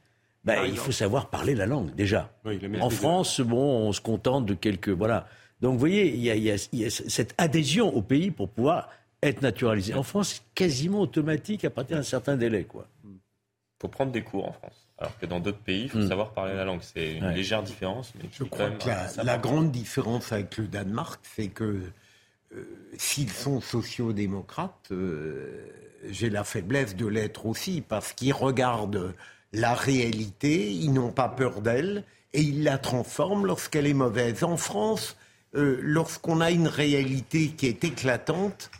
Ben, il faut savoir parler la langue déjà. en France, bon, on se contente de quelques voilà. Donc vous voyez, il y, a, cette adhésion au pays pour pouvoir être naturalisé. En France, c'est quasiment automatique à partir d'un certain délai, quoi. Il faut prendre des cours en France. Alors que dans d'autres pays, il faut hmm. savoir parler la langue. C'est une légère différence. Mais Je crois que la, grande différence avec le Danemark, c'est que euh, s'ils sont sociaux-démocrates, euh, j'ai la faiblesse de l'être aussi, parce qu'ils regardent la réalité, ils n'ont pas peur d'elle et ils la transforment lorsqu'elle est mauvaise. En France, euh, lorsqu'on a une réalité qui est éclatante,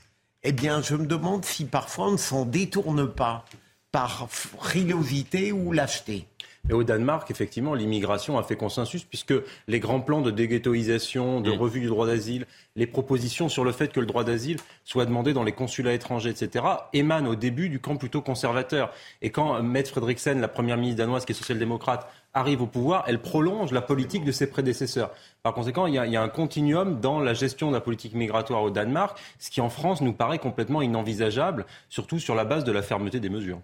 eh bien, je me demande si parfois on ne s'en détourne pas par frilosité ou lâcheté. Et au Danemark, effectivement, l'immigration a fait consensus puisque les grands plans de déghettoisation, de mm. revue du droit d'asile, les propositions sur le fait que le droit d'asile soit demandé dans les consulats étrangers, etc., émanent au début du camp plutôt conservateur. Et quand Mette Frederiksen, la première ministre danoise qui est social-démocrate, arrive au pouvoir, elle prolonge la politique de ses prédécesseurs. Par conséquent, il y, a, il y, a, un continuum dans la gestion de la politique migratoire au Danemark, ce qui en France nous paraît complètement inenvisageable, surtout sur la base de la fermeté des mesures.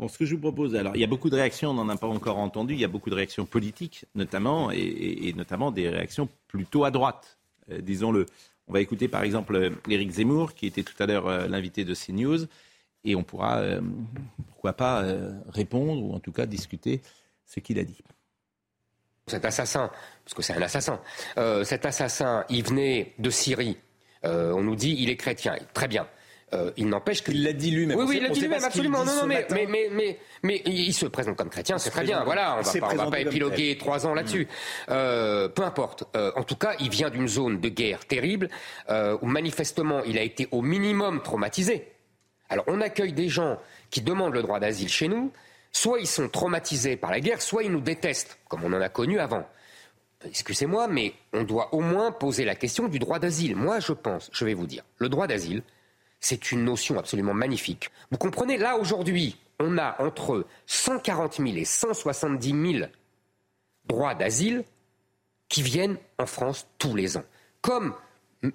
Bon, ce que je vous propose, alors, il y a beaucoup de réactions, on n'en a pas encore entendu, il y a beaucoup de réactions politiques, notamment, et, notamment des réactions plutôt à droite, euh, disons-le. On va écouter par exemple Éric Zemmour, qui était tout à l'heure euh, l'invité de CNews, et on pourra, euh, pourquoi pas, répondre, ou en tout cas discuter ce qu'il a dit. Cet assassin, parce que c'est un assassin, cet assassin, il venait de Syrie. on nous dit, il est chrétien. Très bien. Euh, il n'empêche qu'il l'a dit lui-même. Oui, oui, il l'a dit lui-même, absolument. Non, non, mais, mais, mais, mais, il se présente comme chrétien, c'est très bien. Voilà, on va pas, va pas épiloguer trois ans là-dessus. Mm. Euh, peu importe. Euh, en tout cas, il vient d'une zone de guerre terrible où manifestement il a été au minimum traumatisé. Alors, on accueille des gens qui demandent le droit d'asile chez nous. Soit ils sont traumatisés par la guerre, soit ils nous détestent, comme on en a connu avant. Excusez-moi, mais on doit au moins poser la question du droit d'asile. Moi, je pense, je vais vous dire, le droit d'asile, c'est une notion absolument magnifique. Vous comprenez, là aujourd'hui, on a entre 140 000 et 170 000 droits d'asile qui viennent en France tous les ans. Comme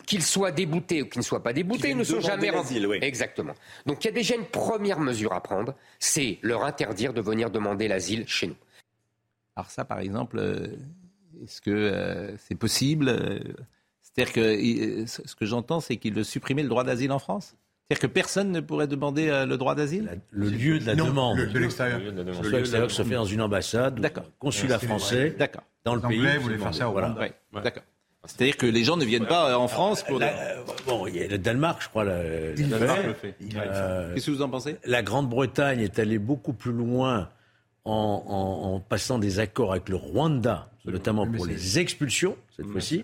qu'ils soient déboutés ou qu'ils ne soient pas déboutés, ils ne sont jamais remplis. Exactement. Donc il y a déjà une première mesure à prendre, c'est leur interdire de venir demander l'asile chez nous. Alors ça, par exemple, euh, est-ce que euh, c'est possible euh, c'est-à-dire que ce que j'entends, c'est qu'il veut supprimer le droit d'asile en France? C'est-à-dire que personne ne pourrait demander euh, le droit d'asile? Le lieu de la demande. Le, de l'extérieur. Le, lieu de l'extérieur se fait dans une ambassade, D'accord. consulat français, D'accord. dans le pays. vous voulez faire ça au voilà. D'accord. C'est-à-dire que les gens ne viennent pas euh, en France pour. bon, il y a le Danemark, je crois. Le, Danemark le fait. Euh, Qu'est-ce que vous en pensez? La Grande-Bretagne est allée beaucoup plus loin en, passant des accords avec le Rwanda, notamment pour les expulsions, cette fois-ci.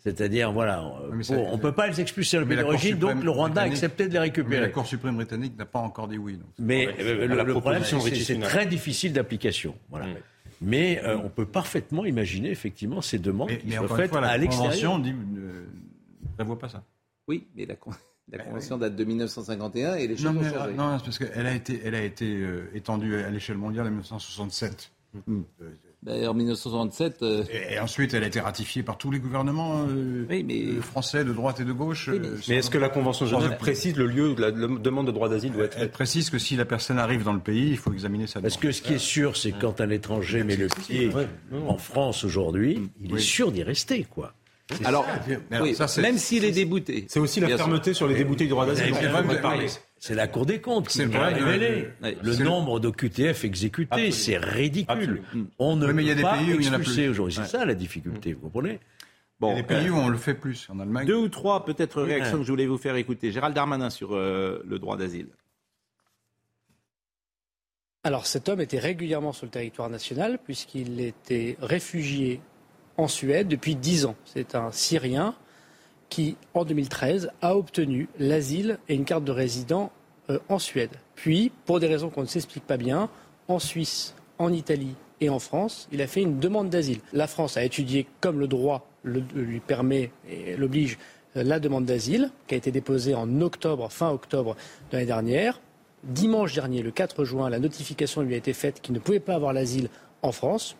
C'est-à-dire, voilà, on ne peut pas les expulser le pays d'origine, donc le Rwanda a accepté de les récupérer. Mais la Cour suprême britannique n'a pas encore dit oui. Mais euh, le, problème, c'est que c'est très difficile d'application. Voilà. Mais euh, on peut parfaitement imaginer, effectivement, ces demandes qui sont faites à l'extérieur. La Convention ne prévoit pas ça. Oui, mais la la convention date de 1951 et les choses non, ont changé. Non, c'est parce qu'elle a été, elle a été euh, étendue à l'échelle mondiale en 1967. Hmm. Euh, ben, en 1967. Euh, et, ensuite, elle a été ratifiée par tous les gouvernements français de droite et de gauche. mais, est-ce que la Convention de Genève précise le lieu où la demande de droit d'asile doit être Elle précise que si la personne arrive dans le pays, il faut examiner sa demande. Parce que ce qui est sûr, c'est que quand un étranger met le pied en France aujourd'hui, il est sûr d'y rester, quoi. Alors, ça, même s'il est débouté. C'est aussi la fermeté sur les déboutés du droit d'asile. C'est la Cour des comptes qui a de- révélé le nombre d'OQTF exécutés. Absolument. C'est ridicule. Absolument. On ne Oui, mais il y a peut des pas pays où il y en a expulser plus. aujourd'hui. C'est Ouais. ça la difficulté, vous comprenez Il y a des pays où on le fait plus. En Allemagne. Deux ou trois peut-être réactions Ouais. que je voulais vous faire écouter. Gérald Darmanin sur euh, le droit d'asile. Alors cet homme était régulièrement sur le territoire national puisqu'il était réfugié en Suède depuis dix ans. C'est un Syrien qui, en 2013, a obtenu l'asile et une carte de résident euh, en Suède. Puis, pour des raisons qu'on ne s'explique pas bien, en Suisse, en Italie et en France, il a fait une demande d'asile. La France a étudié comme le droit le- lui permet et l'oblige euh, la demande d'asile, qui a été déposée en octobre, fin octobre de l'année dernière. Dimanche dernier, le 4 juin, la notification lui a été faite qu'il ne pouvait pas avoir l'asile en France.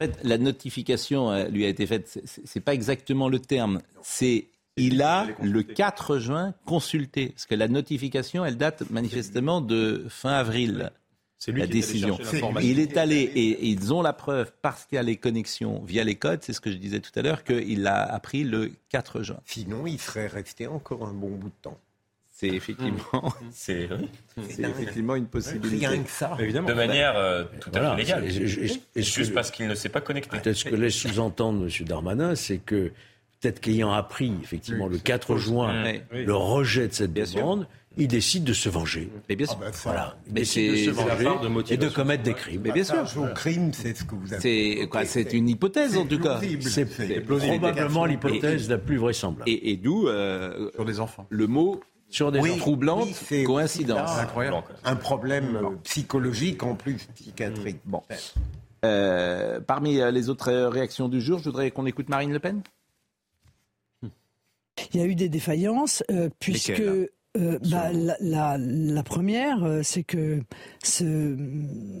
En fait, la notification euh, lui a été faite, c'est pas exactement le terme. C'est il a le 4 juin consulté, parce que la notification, elle date manifestement de fin avril. C'est lui la qui décision. Il est allé et ils ont la preuve parce qu'il y a les connexions via les codes, c'est ce que je disais tout à l'heure, qu'il l'a appris le 4 juin. Sinon, il serait resté encore un bon bout de temps. C'est effectivement, C'est c'est effectivement une possibilité. Rien que ça. Évidemment. de manière euh, tout à Voilà. fait légale. Juste parce qu'il ne s'est pas connecté. Peut-être ce que laisse sous-entendre M. Darmanin, c'est que peut-être qu'ayant appris effectivement le 4 juin Oui. le rejet de cette Bien sûr. demande, il décide de se venger. Mais bien sûr. Ah ben, ça, Voilà. Il Mais décide de se venger de et de commettre des crimes. Mais bien sûr. Au crime, c'est ce que vous avez C'est quoi C'est une hypothèse en tout cas. plausible. C'est probablement l'hypothèse la plus vraisemblable. Et, et d'où euh, Sur des enfants. le mot Sur des Oui, enfants. troublante oui, c'est coïncidence. aussi là Incroyable. Un problème euh, psychologique en plus psychiatrique. Bon. Euh, parmi euh, les autres réactions du jour, je voudrais qu'on écoute Marine Le Pen. Il y a eu des défaillances, euh, puisque euh, bah, la, la- la première, euh, c'est que ce,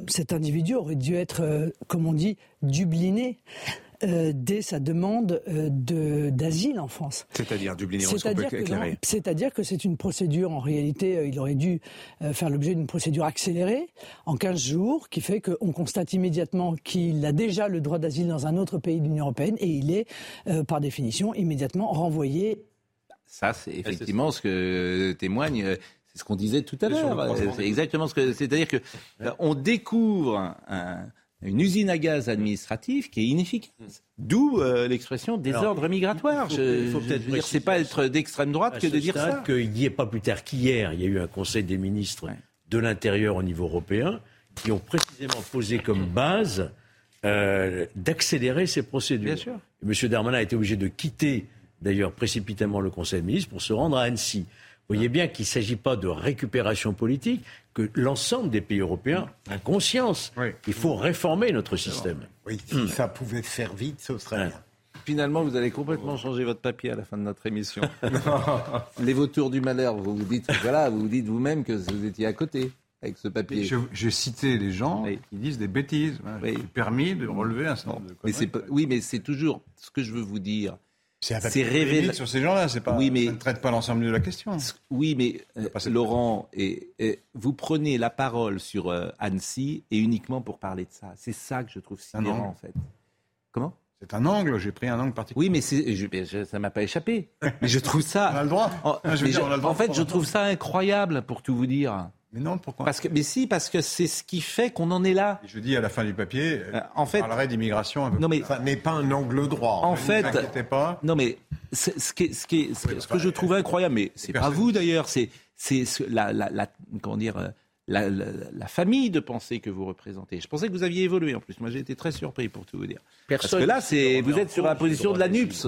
cet individu aurait dû être, euh, comme on dit, dubliné euh, dès sa demande euh, de- d'asile en France. C'est-à-dire Dublin, C'est-à-dire que, c'est une procédure, en réalité, euh, il aurait dû euh, faire l'objet d'une procédure accélérée en 15 jours, qui fait qu'on constate immédiatement qu'il a déjà le droit d'asile dans un autre pays de l'Union européenne et il est, euh, par définition, immédiatement renvoyé. Ça, c'est effectivement ce que témoigne. C'est ce qu'on disait tout à l'heure. C'est exactement ce que. C'est-à-dire que on découvre un- une usine à gaz administrative qui est inefficace. D'où euh, l'expression désordre migratoire. il faut- Je- il faut peut-être dire, c'est pas être d'extrême droite que de dire ça. Qu'il n'y ait pas plus tard qu'hier, il y a eu un Conseil des ministres de l'Intérieur au niveau européen qui ont précisément posé comme base euh, d'accélérer ces procédures. Bien sûr. M. Darmanin a été obligé de quitter d'ailleurs précipitamment le Conseil des ministres pour se rendre à Annecy. Vous voyez bien qu'il ne s'agit pas de récupération politique, que l'ensemble des pays européens a conscience qu'il faut réformer notre système. Oui, si ça pouvait se faire vite, ce serait bien. Finalement, vous allez complètement changer votre papier à la fin de notre émission. Les vautours du malheur, vous vous dites, voilà, vous vous dites vous-même que vous étiez à côté avec ce papier. Je- J'ai cité les gens qui disent des bêtises. Oui. J'ai permis de relever un certain nombre de Mais pas- oui, mais c'est toujours ce que je veux vous dire. C'est limites sur ces gens-là, c'est pas, Oui, mais- ça ne traite pas l'ensemble de la question. Oui, mais euh, Laurent, et, et vous prenez la parole sur euh, Annecy et uniquement pour parler de ça. C'est ça que je trouve sidérant, en fait. Comment? C'est un angle, j'ai pris un angle particulier. Oui, mais c'est, je, je- ça m'a pas échappé. Mais je trouve ça. On a le droit. En, je veux mais dire, je- on a le droit en de fait, je trouve ça incroyable, pour tout vous dire. Mais non, pourquoi? Parce que, mais si, parce que c'est ce qui fait qu'on en est là. Je dis à la fin du papier, Euh, en fait, on parlerait d'immigration un peu non mais Ça n'est pas un angle droit. en Ne fait, vous inquiétez pas. non mais ce, qui est- ce, qui est- ce, ce que je trouve incroyable, mais c'est pas vous d'ailleurs, c'est c'est ce- la, la, la- comment dire euh, la, la- la famille de pensée que vous représentez. Je pensais que vous aviez évolué en plus. Moi, j'ai été très surpris pour tout vous dire. Parce Personne que là, c'est vous êtes sur la position de la. NUPS.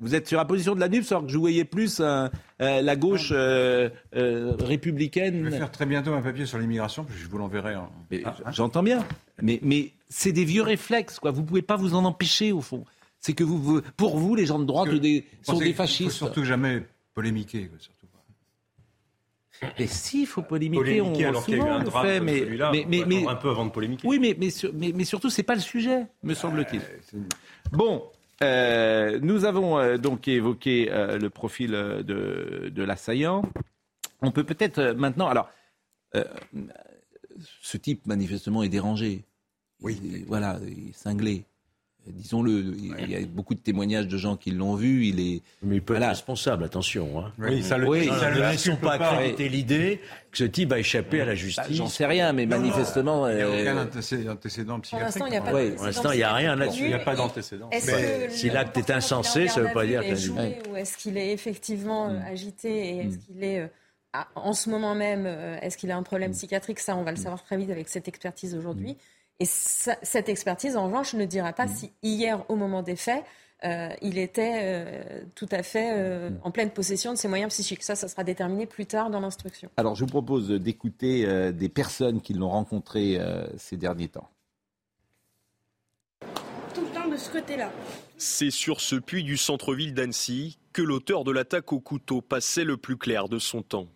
Vous êtes sur la position de la NUPS, alors que je voyais plus euh, euh, la gauche euh, euh, Je vais républicaine. faire très bientôt un papier sur l'immigration, puis je vous l'enverrai. en- Mais Ah, hein. J'entends bien, mais, mais c'est des vieux réflexes, quoi. Vous pouvez pas vous en empêcher, au fond. C'est que vous, vous- pour vous, les gens de droite des- vous sont des qu'il faut fascistes. surtout jamais polémiquer. quoi, surtout. Et si, il faut polémiquer, Polémiquer on, alors qu'il y a eu souvent un le drame fait, mais, celui-là, mais, faut mais, mais- un peu avant de polémiquer. oui, mais, mais, mais, mais surtout, c'est pas le sujet, me semble-t-il. Bon, euh, nous avons euh, donc évoqué euh, le profil de, de l'assaillant. On peut peut-être maintenant, alors, ce type manifestement est dérangé. Oui. Il voilà, il est cinglé. Disons-le, il y a beaucoup de témoignages de gens qui l'ont vu. Il est, mais il peut être responsable, attention. Hein. Oui, ça le, oui, ça ne laissons pas accréditer l'idée que ce type va échapper à la justice. Bah, J'en sais rien, mais manifestement. Il n'y a aucun antécédent psychiatrique. Pour l'instant, il n'y a a rien là-dessus. Il n'y a pas d'antécédent. Si l'acte est insensé, ça ne veut pas dire qu'il joué Ou est-ce qu'il est effectivement mm. agité et est-ce mm. qu'il est en ce moment même, est-ce qu'il a un problème psychiatrique? Ça, on va le savoir très vite avec cette expertise aujourd'hui. Et cette expertise, en revanche, ne dira pas si hier, au moment des faits, euh, il était euh, tout à fait euh, en pleine possession de ses moyens psychiques. Ça, ça sera déterminé plus tard dans l'instruction. Alors, je vous propose d'écouter des personnes qui l'ont rencontré ces derniers temps. Tout le temps de ce côté-là. C'est sur ce puits du centre-ville d'Annecy que l'auteur de l'attaque au couteau passait le plus clair de son temps.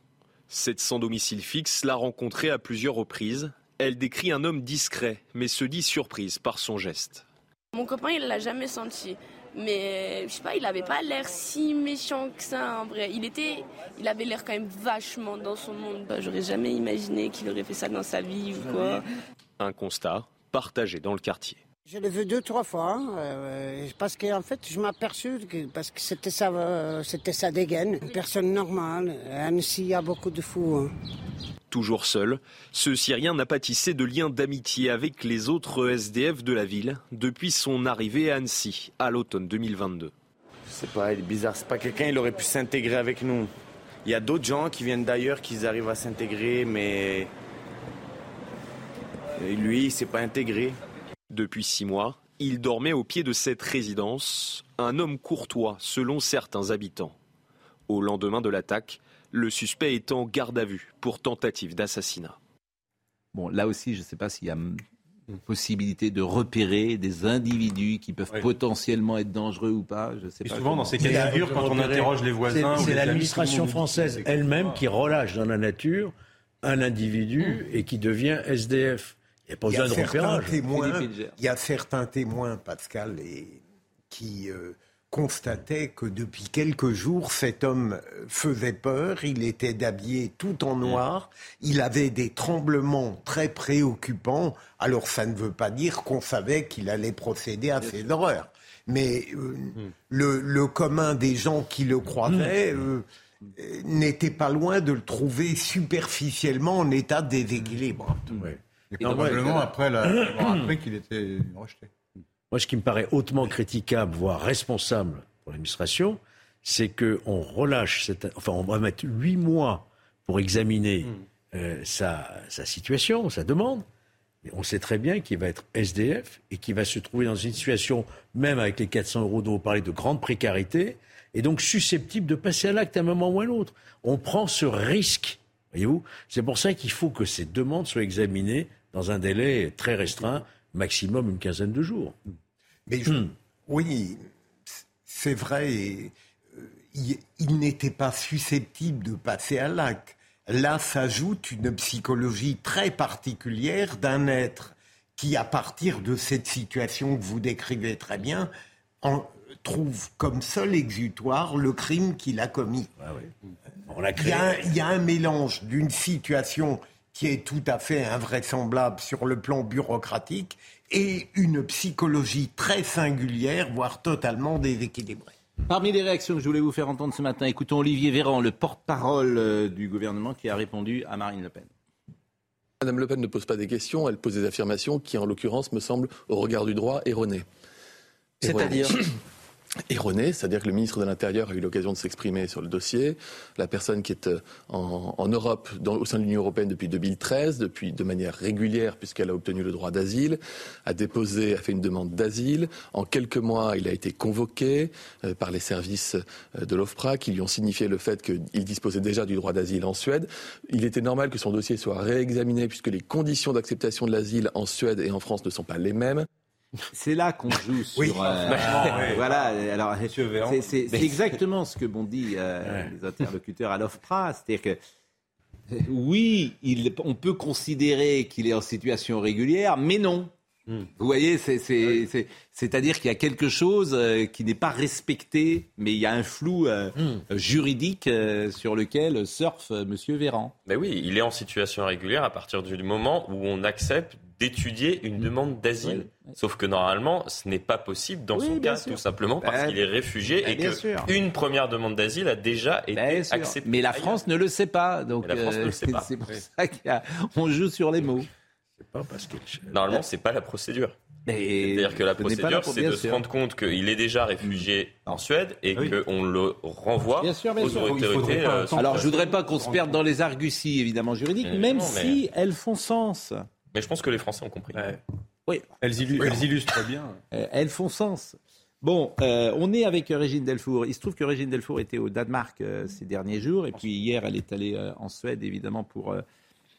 Cette sans domicile fixe l'a rencontré à plusieurs reprises elle décrit un homme discret, mais se dit surprise par son geste. Mon copain, il l'a jamais senti. Mais je sais pas, il avait pas l'air si méchant que ça en vrai. Il était, il avait l'air quand même vachement dans son monde. Bah, j'aurais jamais imaginé qu'il aurait fait ça dans sa vie ou quoi. Un constat partagé dans le quartier. Je l'ai vu deux, trois fois, hein, euh, parce qu'en fait, je m'aperçus que parce que c'était sa, euh, c'était sa dégaine. Une personne normale. À Annecy, il y a beaucoup de fous. Hein. Toujours seul, ce Syrien n'a pas tissé de lien d'amitié avec les autres SDF de la ville depuis son arrivée à Annecy à l'automne 2022. C'est pas, il est bizarre, c'est pas quelqu'un, il aurait pu s'intégrer avec nous. Il y a d'autres gens qui viennent d'ailleurs, qui arrivent à s'intégrer, mais lui, il s'est pas intégré. Depuis six mois, il dormait au pied de cette résidence, un homme courtois selon certains habitants. Au lendemain de l'attaque, le suspect est en garde à vue pour tentative d'assassinat. Bon, là aussi, je ne sais pas s'il y a possibilité de repérer des individus qui peuvent potentiellement être dangereux ou pas. Je sais Et souvent, dans ces cas de figure, quand on interroge les voisins... C'est l'administration française elle-même qui relâche dans la nature un individu et qui devient SDF. Il n'y a pas besoin de repérage. il y a certains témoins, Pascal, qui... Euh, constatait que depuis quelques jours, cet homme faisait peur, il était habillé tout en noir, il avait des tremblements très préoccupants, alors ça ne veut pas dire qu'on savait qu'il allait procéder à ces horreurs. Mais euh, hmm. le, commun des gens qui le croisaient euh, n'était pas loin de le trouver superficiellement en état de déséquilibre. Et probablement après, après qu'il était rejeté. Moi, ce qui me paraît hautement critiquable, voire responsable pour l'administration, c'est qu'on relâche, cette, enfin, on va mettre huit mois pour examiner hmm. euh, sa, sa, situation, sa demande. Mais on sait très bien qu'il va être SDF et qu'il va se trouver dans une situation, même avec les 400 euros dont vous parlez, de grande précarité, et donc susceptible de passer à l'acte à un moment ou à un autre. On prend ce risque, voyez-vous. C'est pour ça qu'il faut que ces demandes soient examinées dans un délai très restreint maximum une quinzaine de jours. Mais hmm. oui, c'est vrai, euh, il, n'était pas susceptible de passer à l'acte. Là s'ajoute une psychologie très particulière d'un être qui, à partir de cette situation que vous décrivez très bien, en, trouve comme seul exutoire le crime qu'il a commis. Ah il, il y a un mélange d'une situation qui est tout à fait invraisemblable sur le plan bureaucratique et une psychologie très singulière, voire totalement déséquilibrée. Parmi les réactions que je voulais vous faire entendre ce matin, écoutons Olivier Véran, le porte-parole euh, du gouvernement, qui a répondu à Marine Le Pen. Madame Le Pen ne pose pas des questions, elle pose des affirmations qui, en l'occurrence, me semblent, au regard du droit, erronées. C'est-à-dire erroné, c'est-à-dire que le ministre de l'Intérieur a eu l'occasion de s'exprimer sur le dossier. La personne qui est euh, en, Europe, au sein de l'Union européenne depuis 2013, depuis de manière régulière puisqu'elle a obtenu le droit d'asile, a déposé, a fait une demande d'asile. En quelques mois, il a été convoqué euh, par les services euh, de l'OFPRA qui lui ont signifié le fait qu'il disposait déjà du droit d'asile en Suède. Il était normal que son dossier soit réexaminé puisque les conditions d'acceptation de l'asile en Suède et en France ne sont pas les mêmes. C'est là qu'on joue sur. Euh, voilà. Alors, c'est exactement ce que m'ont dit euh, les interlocuteurs à l'OFPRA, c'est-à-dire que oui, il, on peut considérer qu'il est en situation régulière, mais non. Hmm. Vous voyez, c'est-à-dire qu'il y a quelque chose euh, qui n'est pas respecté, mais il y a un flou hmm. juridique sur lequel surfe Monsieur Véran. Mais oui, il est en situation régulière à partir du moment où on accepte d'étudier une demande d'asile. Sauf que normalement, ce n'est pas possible dans son cas, tout simplement parce Ben, qu'il est réfugié ben, et qu'une première demande d'asile a déjà été Bien sûr. acceptée. Mais la ailleurs. France ne le sait pas. Donc, la France ne le euh, sait pas. C'est pour Oui. ça qu'on joue sur les mots. pas parce que. Normalement, c'est pas la procédure. C'est-à-dire que la ce n'est procédure, c'est de se rendre compte qu'il est déjà réfugié en Suède et qu'on le renvoie Bien sûr, bien aux sûr. autorités. euh, Alors, je suédoises. voudrais pas qu'on se perde dans les arguties, évidemment, juridiques, Évidemment, même mais- si elles font sens. Mais je pense que les Français ont compris. Oui. Elles, illu- elles illustrent bien. Elles font sens. Bon, euh, on est avec Régine Delfour. Il se trouve que Régine Delfour était au Danemark euh, ces derniers jours, et puis hier, elle est allée euh, en Suède, évidemment, pour euh,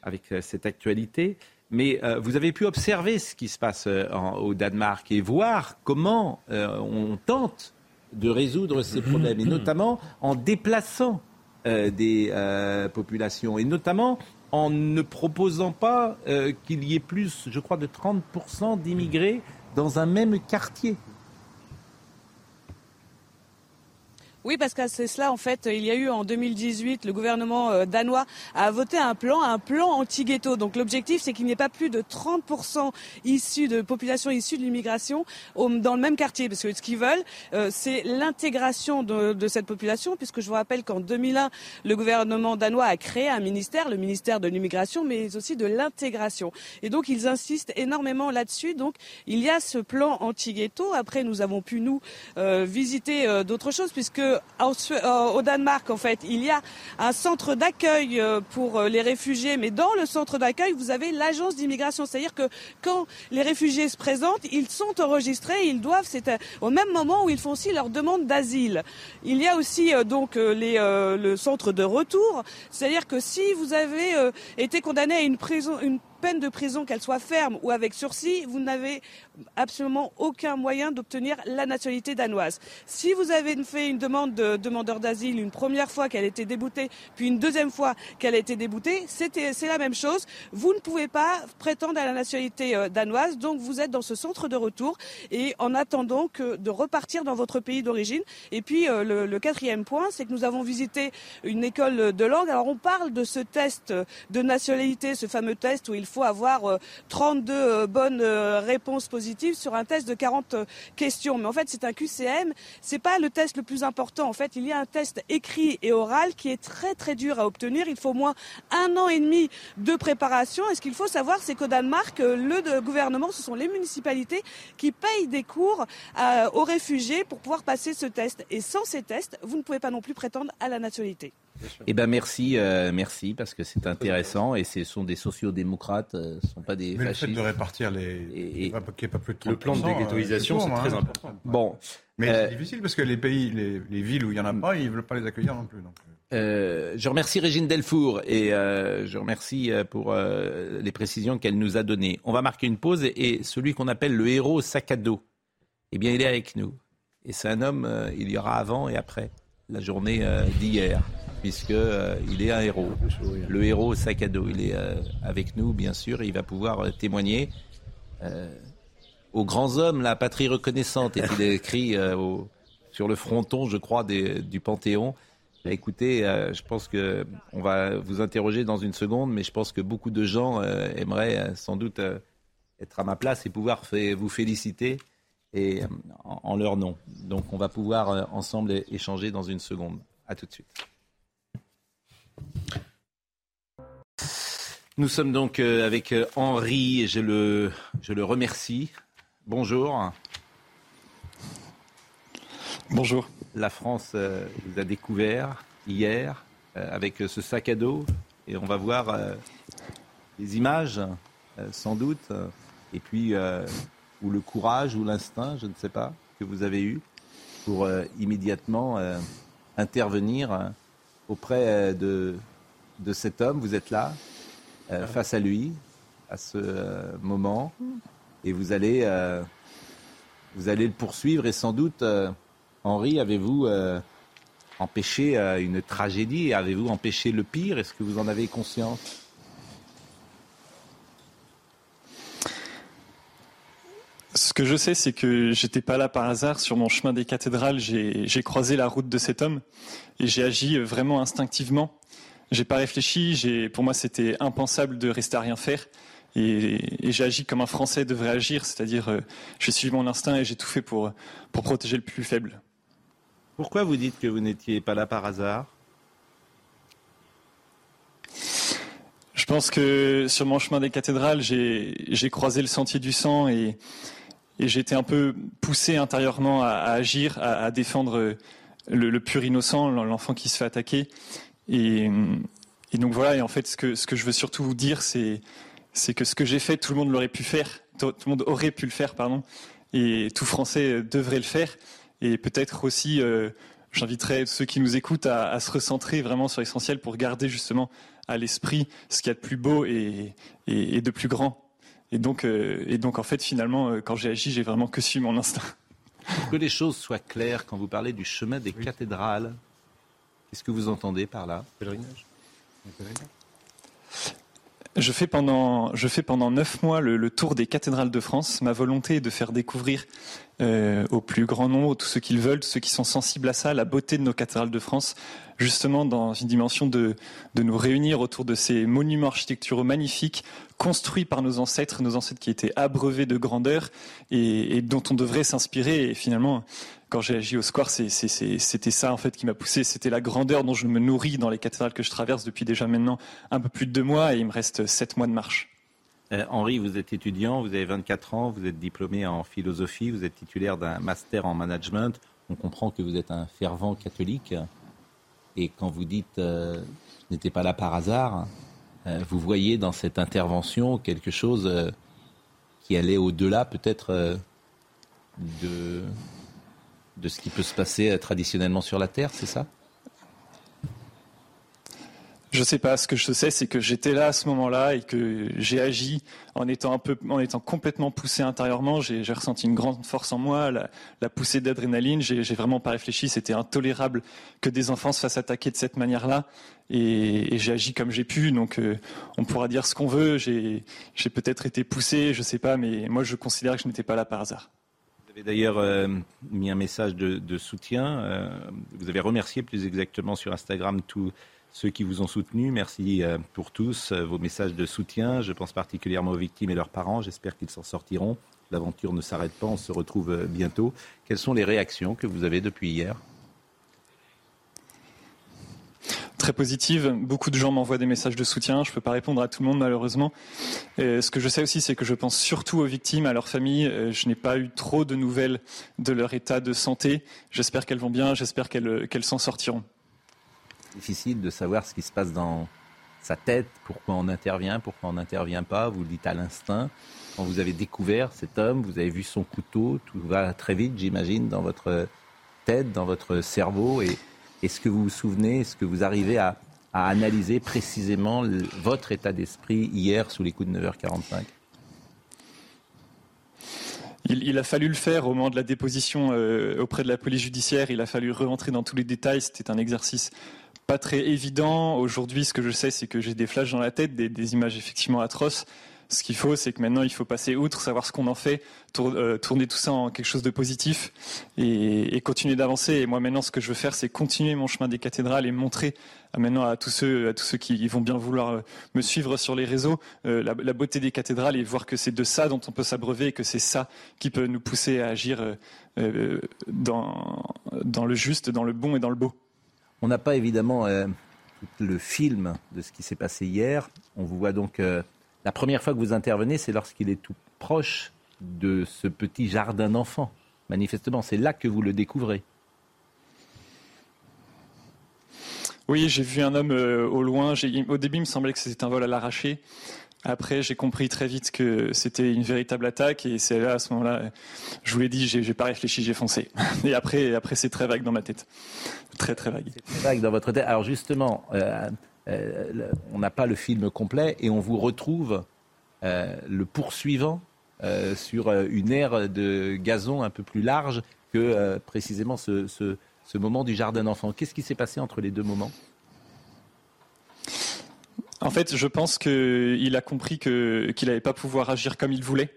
avec euh, cette actualité. Mais euh, vous avez pu observer ce qui se passe euh, en- au Danemark et voir comment euh, on tente de résoudre ces problèmes, et notamment en déplaçant euh, des euh, populations, et notamment en ne proposant pas euh, qu'il y ait plus, je crois, de 30% d'immigrés dans un même quartier. Oui, parce que c'est cela, en fait, il y a eu en 2018, le gouvernement euh, danois a voté un plan, un plan anti-ghetto. Donc l'objectif, c'est qu'il n'y ait pas plus de 30% issus de population issue de l'immigration dans le même quartier. Parce que ce qu'ils veulent, euh, c'est l'intégration de, de cette population, puisque je vous rappelle qu'en 2001, le gouvernement danois a créé un ministère, le ministère de l'immigration, mais aussi de l'intégration. Et donc ils insistent énormément là-dessus. Donc il y a ce plan anti-ghetto. Après, nous avons pu, nous, euh, visiter d'autres choses, puisque Suè- euh, au Danemark, en fait, il y a un centre d'accueil euh, pour euh, les réfugiés, mais dans le centre d'accueil, vous avez l'agence d'immigration. C'est-à-dire que quand les réfugiés se présentent, ils sont enregistrés, ils doivent, c'est euh, au même moment où ils font aussi leur demande d'asile. Il y a aussi euh, donc euh, euh, le centre de retour, c'est-à-dire que si vous avez euh, été condamné à une une peine de prison, qu'elle soit ferme ou avec sursis, vous n'avez absolument aucun moyen d'obtenir la nationalité danoise. Si vous avez fait une demande de demandeur d'asile une première fois qu'elle a été déboutée, puis une deuxième fois qu'elle a été déboutée, c'est la même chose. Vous ne pouvez pas prétendre à la nationalité euh, danoise, donc vous êtes dans ce centre de retour et en attendant que de repartir dans votre pays d'origine. Et puis euh, le, le quatrième point, c'est que nous avons visité une école de langue. Alors on parle de ce test de nationalité, ce fameux test où il faut avoir euh, 32 euh, bonnes réponses positives sur un test de 40 euh, questions. Mais en fait, c'est un QCM. C'est pas le test le plus important. En fait, il y a un test écrit et oral qui est très très dur à obtenir. Il faut au moins un an et demi de préparation. Et ce qu'il faut savoir, c'est qu'au Danemark, euh, le gouvernement, ce sont les municipalités qui payent des cours euh, aux réfugiés pour pouvoir passer ce test. Et sans ces tests, vous ne pouvez pas non plus prétendre à la nationalité. Eh ben merci, euh, merci parce que c'est intéressant et ce sont des sociodémocrates, euh, ce sont pas des Mais le fait de répartir les. n'y ait pas plus de 30%, Le plan de déghettoisation, euh, c'est pour, très hein. important. Bon, Mais Euh, c'est difficile parce que les pays, les, les villes où il n'y en a pas, ils ne veulent pas les accueillir non plus. donc. Euh, je remercie Régine Delfour et euh, je remercie euh, pour euh, les précisions qu'elle nous a données. On va marquer une pause et, et celui qu'on appelle le héros sac à dos, eh bien, il est avec nous. Et c'est un homme, euh, il y aura avant et après la journée euh, d'hier, puisque euh, il est un héros. Le héros au sac à dos, il est euh, avec nous, bien sûr, et il va pouvoir euh, témoigner euh, aux grands hommes, la patrie reconnaissante, est-il écrit euh, au- sur le fronton, je crois, des- du Panthéon. Bah, écoutez, je pense que on va vous interroger dans une seconde, mais je pense que beaucoup de gens aimeraient sans doute être à ma place et pouvoir fait- vous féliciter et, en, en leur nom. Donc on va pouvoir ensemble échanger dans une seconde. À tout de suite. Nous sommes donc euh, avec euh, Henri et je le, je le remercie. Bonjour. Bonjour. La France euh, vous a découvert hier avec ce sac à dos et on va voir les images sans doute et puis ou le courage ou l'instinct, je ne sais pas, que vous avez eu pour immédiatement intervenir auprès de, de cet homme. Vous êtes là, euh, face à lui, à ce euh, moment, et vous allez, euh, vous allez le poursuivre et sans doute, Henri, avez-vous empêché une tragédie Avez-vous empêché le pire? Est-ce que vous en avez conscience? Ce que je sais, c'est que j'étais pas là par hasard. Sur mon chemin des cathédrales, j'ai croisé la route de cet homme et j'ai agi vraiment instinctivement. J'ai pas réfléchi. J'ai, pour moi, c'était impensable de rester à rien faire. et, j'ai agi comme un Français devrait agir, c'est-à-dire euh, j'ai suivi mon instinct et j'ai tout fait pour, pour protéger le plus faible. Pourquoi vous dites que vous n'étiez pas là par hasard? Je pense que sur mon chemin des cathédrales, j'ai croisé le sentier du sang et, et j'ai été un peu poussé intérieurement à, agir, à, défendre le, pur innocent, l'enfant qui se fait attaquer. Et, et, donc voilà, et en fait, ce que, ce que je veux surtout vous dire, c'est c'est que ce que j'ai fait, tout le monde l'aurait pu faire, tout, le monde aurait pu le faire, pardon, et tout Français devrait le faire. Et peut-être aussi, euh, j'inviterais ceux qui nous écoutent à, à, se recentrer vraiment sur l'essentiel pour garder justement à l'esprit ce qu'il y a de plus beau et, et, de plus grand. Et donc, euh, et donc, en fait, finalement, euh, quand j'ai agi, j'ai vraiment que suivi mon instinct. Pour que les choses soient claires, quand vous parlez du chemin des cathédrales, qu'est-ce que vous entendez par là Pèlerinage. Je fais pendant, je fais pendant neuf mois le, tour des cathédrales de France. Ma volonté est de faire découvrir euh, au plus grand nombre, tous ceux qui le veulent, tous ceux qui sont sensibles à ça, la beauté de nos cathédrales de France, justement dans une dimension de, de nous réunir autour de ces monuments architecturaux magnifiques, construits par nos ancêtres, nos ancêtres qui étaient abreuvés de grandeur et, et dont on devrait s'inspirer. Et finalement, quand j'ai agi au square, c'était ça en fait qui m'a poussé. C'était la grandeur dont je me nourris dans les cathédrales que je traverse depuis déjà maintenant un peu plus de deux mois et il me reste sept mois de marche. Euh, Henri, vous êtes étudiant, vous avez 24 ans, vous êtes diplômé en philosophie, vous êtes titulaire d'un master en management. On comprend que vous êtes un fervent catholique. Et quand vous dites euh, n'était pas là par hasard, euh, vous voyez dans cette intervention quelque chose euh, qui allait au-delà peut-être de de ce qui peut se passer euh, traditionnellement sur la Terre, c'est ça? Je sais pas. Ce que je sais, c'est que j'étais là à ce moment-là et que j'ai agi en étant un peu, en étant complètement poussé intérieurement. J'ai ressenti une grande force en moi, la, poussée d'adrénaline. J'ai vraiment pas réfléchi. C'était intolérable que des enfants se fassent attaquer de cette manière-là. Et, j'ai agi comme j'ai pu. Donc, euh, on pourra dire ce qu'on veut. J'ai peut-être été poussé, je sais pas, mais moi, je considère que je n'étais pas là par hasard. Avez d'ailleurs euh, mis un message de, soutien. Euh, vous avez remercié plus exactement sur Instagram tous ceux qui vous ont soutenu. Merci euh, pour tous vos messages de soutien. Je pense particulièrement aux victimes et leurs parents. J'espère qu'ils s'en sortiront. L'aventure ne s'arrête pas. On se retrouve bientôt. Quelles sont les réactions que vous avez depuis hier? Très positive. Beaucoup de gens m'envoient des messages de soutien. Je ne peux pas répondre à tout le monde malheureusement. ce que je sais aussi, c'est que je pense surtout aux victimes, à leurs familles. Euh, je n'ai pas eu trop de nouvelles de leur état de santé. J'espère qu'elles vont bien. J'espère qu'elles s'en sortiront. Difficile de savoir ce qui se passe dans sa tête, pourquoi on intervient, pourquoi on n'intervient pas. Vous le dites à l'instinct. Quand vous avez découvert cet homme, vous avez vu son couteau, tout va très vite, j'imagine, dans votre tête, dans votre cerveau. Et est-ce que vous vous souvenez, est-ce que vous arrivez à, analyser précisément votre état d'esprit hier sous les coups de 9h45 il, a fallu le faire au moment de la déposition euh, auprès de la police judiciaire. Il a fallu rentrer dans tous les détails. C'était un exercice pas très évident. Aujourd'hui, ce que je sais, c'est que j'ai des flashs dans la tête, des images effectivement atroces. Ce qu'il faut, c'est que maintenant, il faut passer outre, savoir ce qu'on en fait, euh, tourner tout ça en quelque chose de positif et, continuer d'avancer. Et moi, maintenant, ce que je veux faire, c'est continuer mon chemin des cathédrales et montrer maintenant à tous ceux, à tous ceux qui vont bien vouloir euh, me suivre sur les réseaux, euh, la, beauté des cathédrales et voir que c'est de ça dont on peut s'abreuver et que c'est ça qui peut nous pousser à agir dans le juste, dans le bon et dans le beau. On n'a pas évidemment le film de ce qui s'est passé hier. On vous voit donc la première fois que vous intervenez, c'est lorsqu'il est tout proche de ce petit jardin d'enfants. Manifestement, c'est là que vous le découvrez. Oui, j'ai vu un homme euh, au loin. Au début, il me semblait que c'était un vol à l'arraché. Après, j'ai compris très vite que c'était une véritable attaque et c'est là, à ce moment-là, je vous l'ai dit, j'ai pas réfléchi, j'ai foncé. Et après, après c'est très vague dans ma tête. Très, très vague. Très vague dans votre tête. Alors justement, euh, euh, on n'a pas le film complet et on vous retrouve euh, le poursuivant euh, sur une aire de gazon un peu plus large que précisément ce, moment du jardin d'enfants. Qu'est-ce qui s'est passé entre les deux moments? En fait, je pense qu'il a compris qu'il n'allait pas pouvoir agir comme il voulait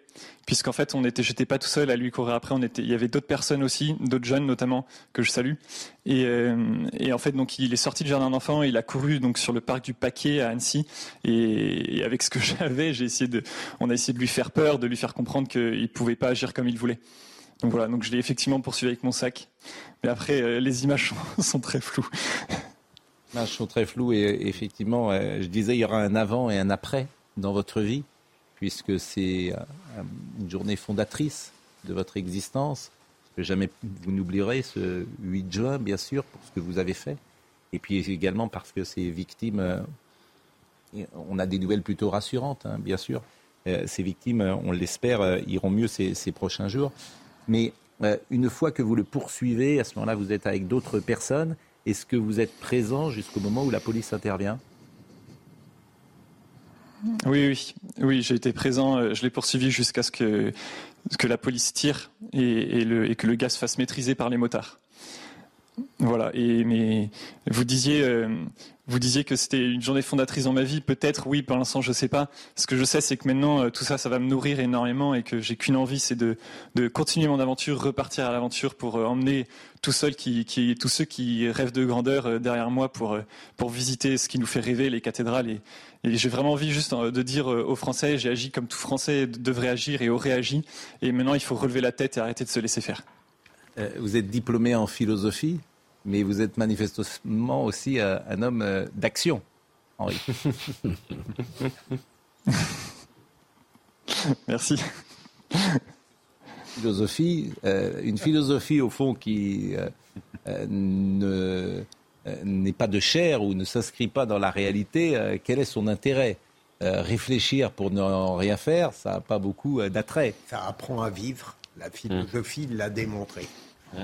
puisqu'en fait, on était, j'étais pas tout seul à lui courir après. On était, il y avait d'autres personnes aussi, d'autres jeunes notamment que je salue. Et, euh, en fait, donc, il est sorti du jardin d'enfants, il a couru donc sur le parc du Paquet à Annecy. Et, avec ce que j'avais, j'ai essayé de, on a essayé de lui faire peur, de lui faire comprendre qu'il pouvait pas agir comme il voulait. Donc voilà, donc je l'ai effectivement poursuivi avec mon sac. Mais après, euh, les images sont, sont très floues. Les images sont très floues et effectivement, euh, je disais, il y aura un avant et un après dans votre vie puisque c'est euh, une journée fondatrice de votre existence. Que jamais vous n'oublierez ce 8 juin, bien sûr, pour ce que vous avez fait. Et puis également parce que ces victimes, euh, on a des nouvelles plutôt rassurantes, hein, bien sûr. Euh, ces victimes, on l'espère, iront mieux ces, ces, prochains jours. Mais une fois que vous le poursuivez, à ce moment-là, vous êtes avec d'autres personnes. Est-ce que vous êtes présent jusqu'au moment où la police intervient? Oui, oui, oui, j'ai été présent. Euh, je l'ai poursuivi jusqu'à ce que, la police tire et, que le gaz fasse maîtriser par les motards. Voilà. Et mais vous disiez, euh, vous disiez que c'était une journée fondatrice dans ma vie. Peut-être, oui. Pour l'instant, je sais pas. Ce que je sais, c'est que maintenant, euh, tout ça, ça va me nourrir énormément et que j'ai qu'une envie, c'est de, de continuer mon aventure, repartir à l'aventure pour emmener qui, qui, tous ceux qui rêvent de grandeur derrière moi pour pour visiter ce qui nous fait rêver, les cathédrales et, j'ai vraiment envie juste euh, de dire euh, aux Français, j'ai agi comme tout Français devrait agir et aurait agi. Et maintenant, il faut relever la tête et arrêter de se laisser faire. Euh, vous êtes diplômé en philosophie, mais vous êtes manifestement aussi un homme d'action, Henri. Merci. Philosophie, une philosophie au fond qui ne euh, n'est pas de chair ou ne s'inscrit pas dans la réalité, euh, quel est son intérêt euh, Réfléchir pour ne rien faire, ça n'a pas beaucoup d'attrait. Ça apprend à vivre. La philosophie l'a démontré.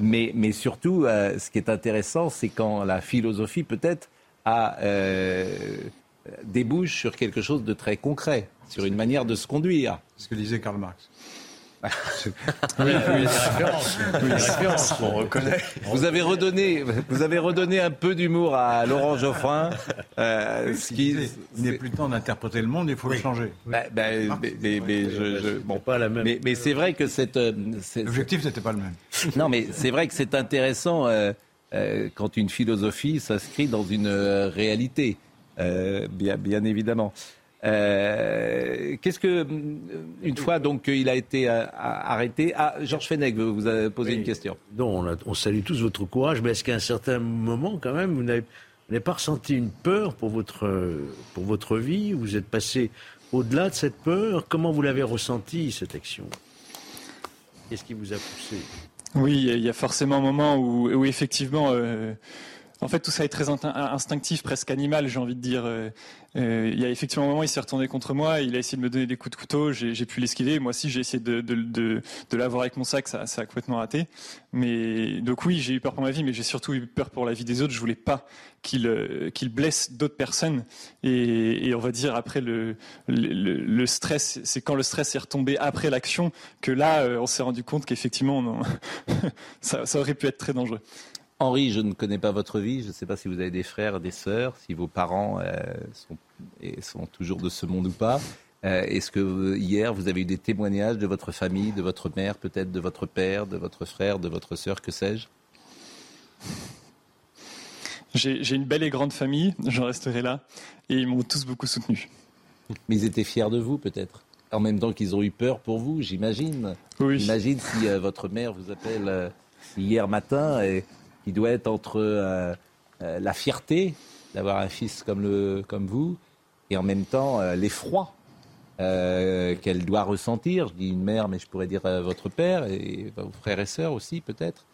Mais, mais surtout, ce qui est intéressant, c'est quand la philosophie, peut-être, a, débouche sur quelque chose de très concret, sur une manière de se conduire. Ce que disait Karl Marx. Oui, on reconnaît. Vous avez redonné, vous avez redonné un peu d'humour à Laurent Geoffrin. Euh, il n'est plus temps d'interpréter le monde, il faut le changer. Bah, bah, mais, je, bon, pas la même. Mais, c'est vrai que cette. Euh, L'objectif n'était pas le même. Non, mais c'est vrai que c'est intéressant euh, euh, quand une philosophie s'inscrit dans une réalité, bien, bien évidemment. Euh, qu'est-ce que, une fois donc il a été euh, arrêté, ah, Georges Fenech vous a posé une question. Non, on, salue tous votre courage, mais est-ce qu'à un certain moment, quand même, vous n'avez pas ressenti une peur pour votre, pour votre vie Vous êtes passé au-delà de cette peur? Comment vous l'avez ressenti, cette action? Qu'est-ce qui vous a poussé? Oui, il y a forcément un moment où, où effectivement, euh, en fait, tout ça est très instinctif, presque animal, j'ai envie de dire. Euh, euh, il y a effectivement un moment, il s'est retourné contre moi, il a essayé de me donner des coups de couteau, j'ai pu l'esquiver. Moi aussi, j'ai essayé de, l'avoir avec mon sac, ça, a complètement raté. Mais donc oui, j'ai eu peur pour ma vie, mais j'ai surtout eu peur pour la vie des autres. Je voulais pas qu'il euh, blesse d'autres personnes. Et, on va dire après le, stress, c'est quand le stress est retombé après l'action que là, on s'est rendu compte qu'effectivement, ça aurait pu être très dangereux. Henri, je ne connais pas votre vie. Je ne sais pas si vous avez des frères, des sœurs, si vos parents euh, sont, toujours de ce monde ou pas. Euh, est-ce que hier, vous avez eu des témoignages de votre famille, de votre mère, peut-être de votre père, de votre frère, de votre sœur, que sais-je? J'ai une belle et grande famille, j'en resterai là, et ils m'ont tous beaucoup soutenu. Mais ils étaient fiers de vous, peut-être En même temps qu'ils ont eu peur pour vous, j'imagine. Oui. J'imagine si euh, votre mère vous appelle hier matin et il doit être entre euh, euh, la fierté d'avoir un fils comme, le, comme vous et en même temps euh, l'effroi qu'elle doit ressentir. Je dis une mère, mais je pourrais dire votre père et vos frères et sœurs aussi peut-être.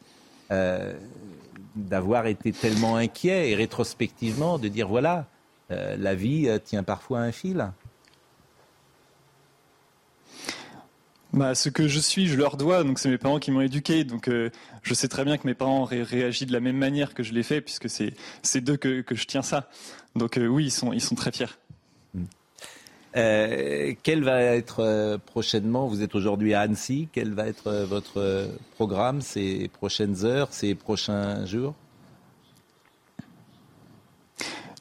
d'avoir été tellement inquiet et rétrospectivement de dire voilà, la vie tient parfois un fil. Bah, ce que je suis, je leur dois. Donc, c'est mes parents qui m'ont éduqué. Donc, euh, je sais très bien que mes parents auraient réagi de la même manière que je l'ai fait, puisque c'est d'eux que, que, je tiens ça. Donc, euh, oui, ils sont, ils sont très fiers. Euh, quel va être prochainement, vous êtes aujourd'hui à Annecy, quel va être votre programme ces prochaines heures, ces prochains jours?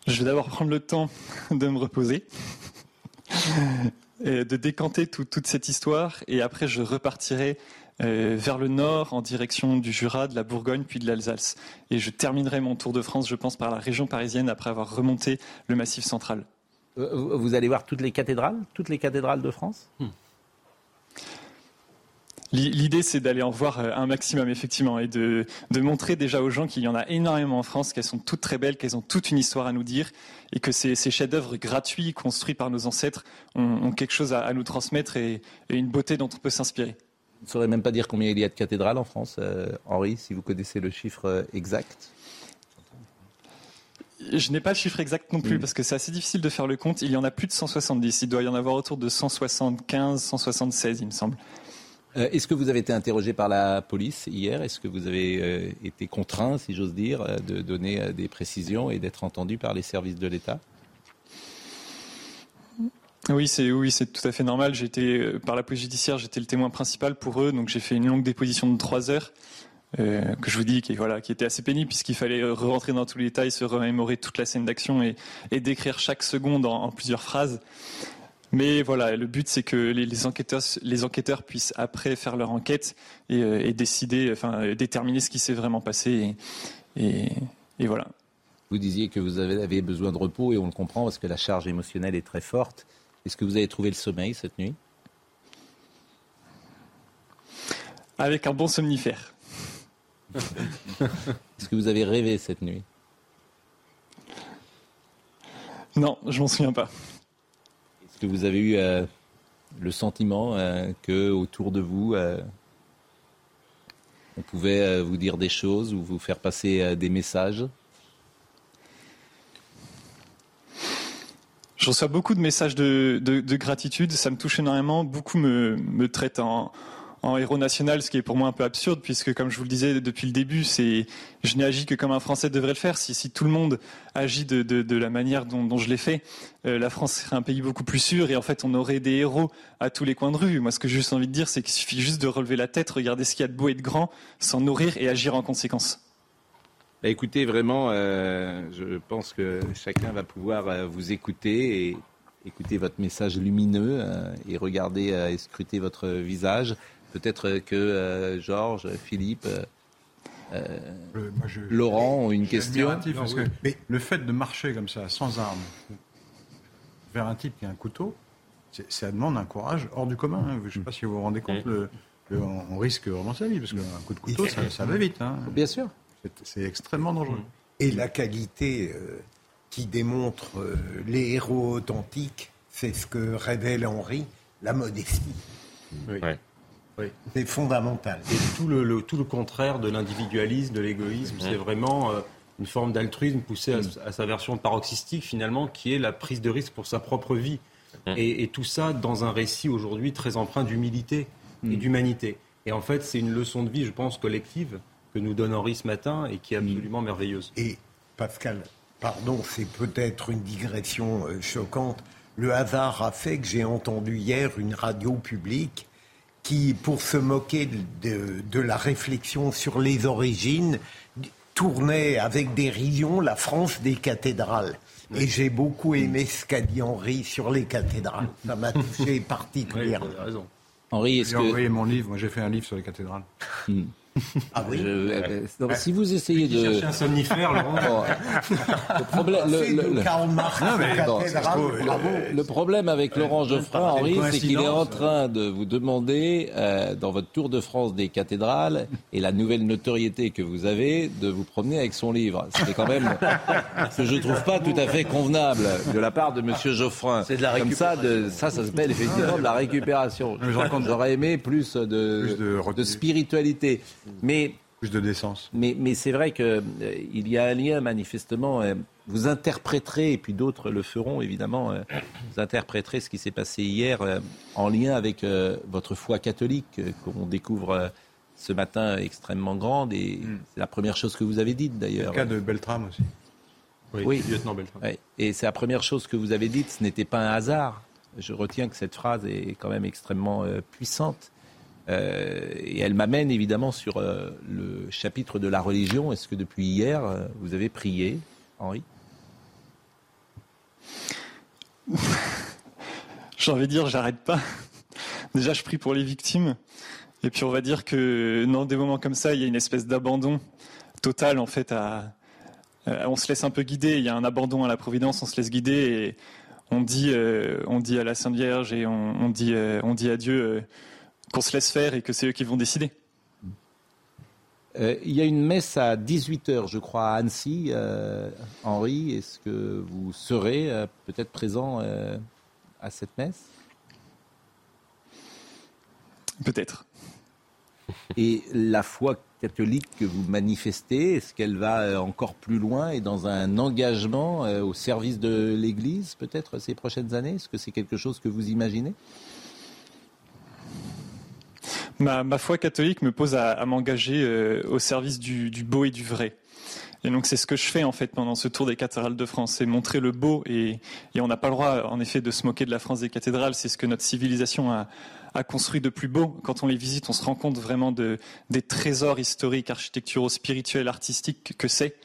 Je vais d'abord prendre le temps de me reposer. De décanter toute cette histoire et après je repartirai euh, vers le nord en direction du Jura, de la Bourgogne puis de l'Alsace. Et je terminerai mon tour de France, je pense, par la région parisienne après avoir remonté le Massif central. Euh, vous allez voir toutes les cathédrales, toutes les cathédrales de France? Hmm. L'idée, c'est d'aller en voir euh, un maximum, effectivement, et de, montrer déjà aux gens qu'il y en a énormément en France, qu'elles sont toutes très belles, qu'elles ont toute une histoire à nous dire, et que ces, chefs-d'œuvre gratuits, construits par nos ancêtres, ont, quelque chose à, nous transmettre et, une beauté dont on peut s'inspirer. Vous ne saurez même pas dire combien il y a de cathédrales en France, euh, Henri, si vous connaissez le chiffre euh, exact je n'ai pas le chiffre exact non plus, hmm. parce que c'est assez difficile de faire le compte. Il y en a plus de 170. Il doit y en avoir autour de 175, 176, il me semble. Euh, est-ce que vous avez été interrogé par la police hier? Est-ce que vous avez euh, été contraint, si j'ose dire, euh, de donner des précisions et d'être entendu par les services de l'État? Oui, c'est tout à fait normal. J'étais par la police judiciaire, j'étais le témoin principal pour eux, donc j'ai fait une longue déposition de trois heures. que je vous dis qui était assez pénible puisqu'il fallait rentrer dans tous les détails, se remémorer toute la scène d'action et, décrire chaque seconde en plusieurs phrases. Mais voilà, le but c'est que les, enquêteurs, les enquêteurs puissent après faire leur enquête et, euh, décider, enfin déterminer ce qui s'est vraiment passé. Et, voilà. Vous disiez que vous avez besoin de repos et on le comprend parce que la charge émotionnelle est très forte. Est-ce que vous avez trouvé le sommeil cette nuit? Avec un bon somnifère. Est-ce que vous avez rêvé cette nuit? Non, je m'en souviens pas que vous avez eu euh, le sentiment euh, que autour de vous, euh, on pouvait vous dire des choses ou vous faire passer des messages? Je reçois beaucoup de messages de, gratitude, ça me touche énormément. Beaucoup me, me traitent en, en héros national, ce qui est pour moi un peu absurde, puisque comme je vous le disais depuis le début, c'est je n'ai agi que comme un Français devrait le faire. Si, tout le monde agit de, la manière dont, dont je l'ai fait, euh, la France serait un pays beaucoup plus sûr et en fait on aurait des héros à tous les coins de rue. Moi, ce que j'ai juste envie de dire, c'est qu'il suffit juste de relever la tête, regarder ce qu'il y a de beau et de grand, s'en nourrir et agir en conséquence. Bah, écoutez, vraiment, euh, je pense que chacun va pouvoir euh, vous écouter et écouter votre message lumineux et regarder et scruter votre visage. Peut-être que euh, Georges, Philippe, euh, euh, Laurent ont une question. mais le fait de marcher comme ça, sans armes, vers un type qui a un couteau, ça demande un courage hors du commun. Hein. Je ne sais pas si vous vous rendez compte, le, on risque vraiment sa vie, parce qu'un coup de couteau, ça, va vite. Hein. Bien sûr. C'est extrêmement dangereux. Et la qualité qui démontre les héros authentiques, c'est ce que révèle Henri, la modestie. Oui. C'est fondamental. Et tout le, tout le contraire de l'individualisme, de l'égoïsme, c'est vraiment euh, une forme d'altruisme poussée à, sa version paroxystique finalement, qui est la prise de risque pour sa propre vie. Et, tout ça dans un récit aujourd'hui très empreint d'humilité et mm. d'humanité. Et en fait, c'est une leçon de vie, je pense, collective que nous donne Henri ce matin et qui est absolument merveilleuse. Et Pascal, pardon, c'est peut-être une digression euh, choquante. Le hasard a fait que j'ai entendu hier une radio publique qui, pour se moquer de, la réflexion sur les origines, tournait avec dérision la France des cathédrales. Et j'ai beaucoup aimé ce qu'a dit Henri sur les cathédrales. Ça m'a touché particulièrement. Henri, est-ce que... envoyé mon livre. Moi, j'ai fait un livre sur les cathédrales. Ah oui. Euh, si vous essayez de un somnifère, le problème, le, problème avec Laurent Geoffroy, Henri, c'est qu'il est en train de vous demander, euh, dans votre tour de France des cathédrales et la nouvelle notoriété que vous avez, de vous promener avec son livre. C'est quand même ce que je trouve pas tout à fait convenable de la part de Monsieur Geoffroy. C'est de la Comme ça, de, ça, ça s'appelle effectivement de la récupération. J'aurais aimé plus de, de spiritualité. Mais plus de décence. Mais, mais c'est vrai qu'il euh, il y a un lien manifestement. Euh, vous interpréterez, et puis d'autres le feront évidemment, euh, vous interpréterez ce qui s'est passé hier en lien avec votre foi catholique qu'on découvre ce matin extrêmement grande. Et hmm. c'est la première chose que vous avez dite d'ailleurs. Le cas de Beltram aussi. Oui, lieutenant Beltram. Et c'est la première chose que vous avez dite, ce n'était pas un hasard. Je retiens que cette phrase est quand même extrêmement puissante. Euh, et elle m'amène évidemment sur euh, le chapitre de la religion. Est-ce que depuis hier, euh, vous avez prié, Henri? J'ai envie de dire, j'arrête pas. Déjà, je prie pour les victimes. Et puis, on va dire que dans des moments comme ça, il y a une espèce d'abandon total, en fait, on se laisse un peu guider. Il y a un abandon à la Providence, on se laisse guider et on dit, on dit à la Sainte Vierge et on, dit, on dit à Dieu qu'on se laisse faire et que c'est eux qui vont décider. il y a une messe à 18h, je crois, à Annecy. Henri, est-ce que vous serez peut-être présent à cette messe? Peut-être. Et la foi catholique que vous manifestez, est-ce qu'elle va euh, encore plus loin et dans un engagement euh, au service de l'Église, peut-être, ces prochaines années? Est-ce que c'est quelque chose que vous imaginez? Ma, foi catholique me pose à, m'engager euh, au service du, beau et du vrai. Et donc c'est ce que je fais en fait pendant ce tour des cathédrales de France, c'est montrer le beau et, on n'a pas le droit en effet de se moquer de la France des cathédrales, c'est ce que notre civilisation a, a construit de plus beau. Quand on les visite, on se rend compte vraiment de, des trésors historiques, architecturaux, spirituels, artistiques que c'est.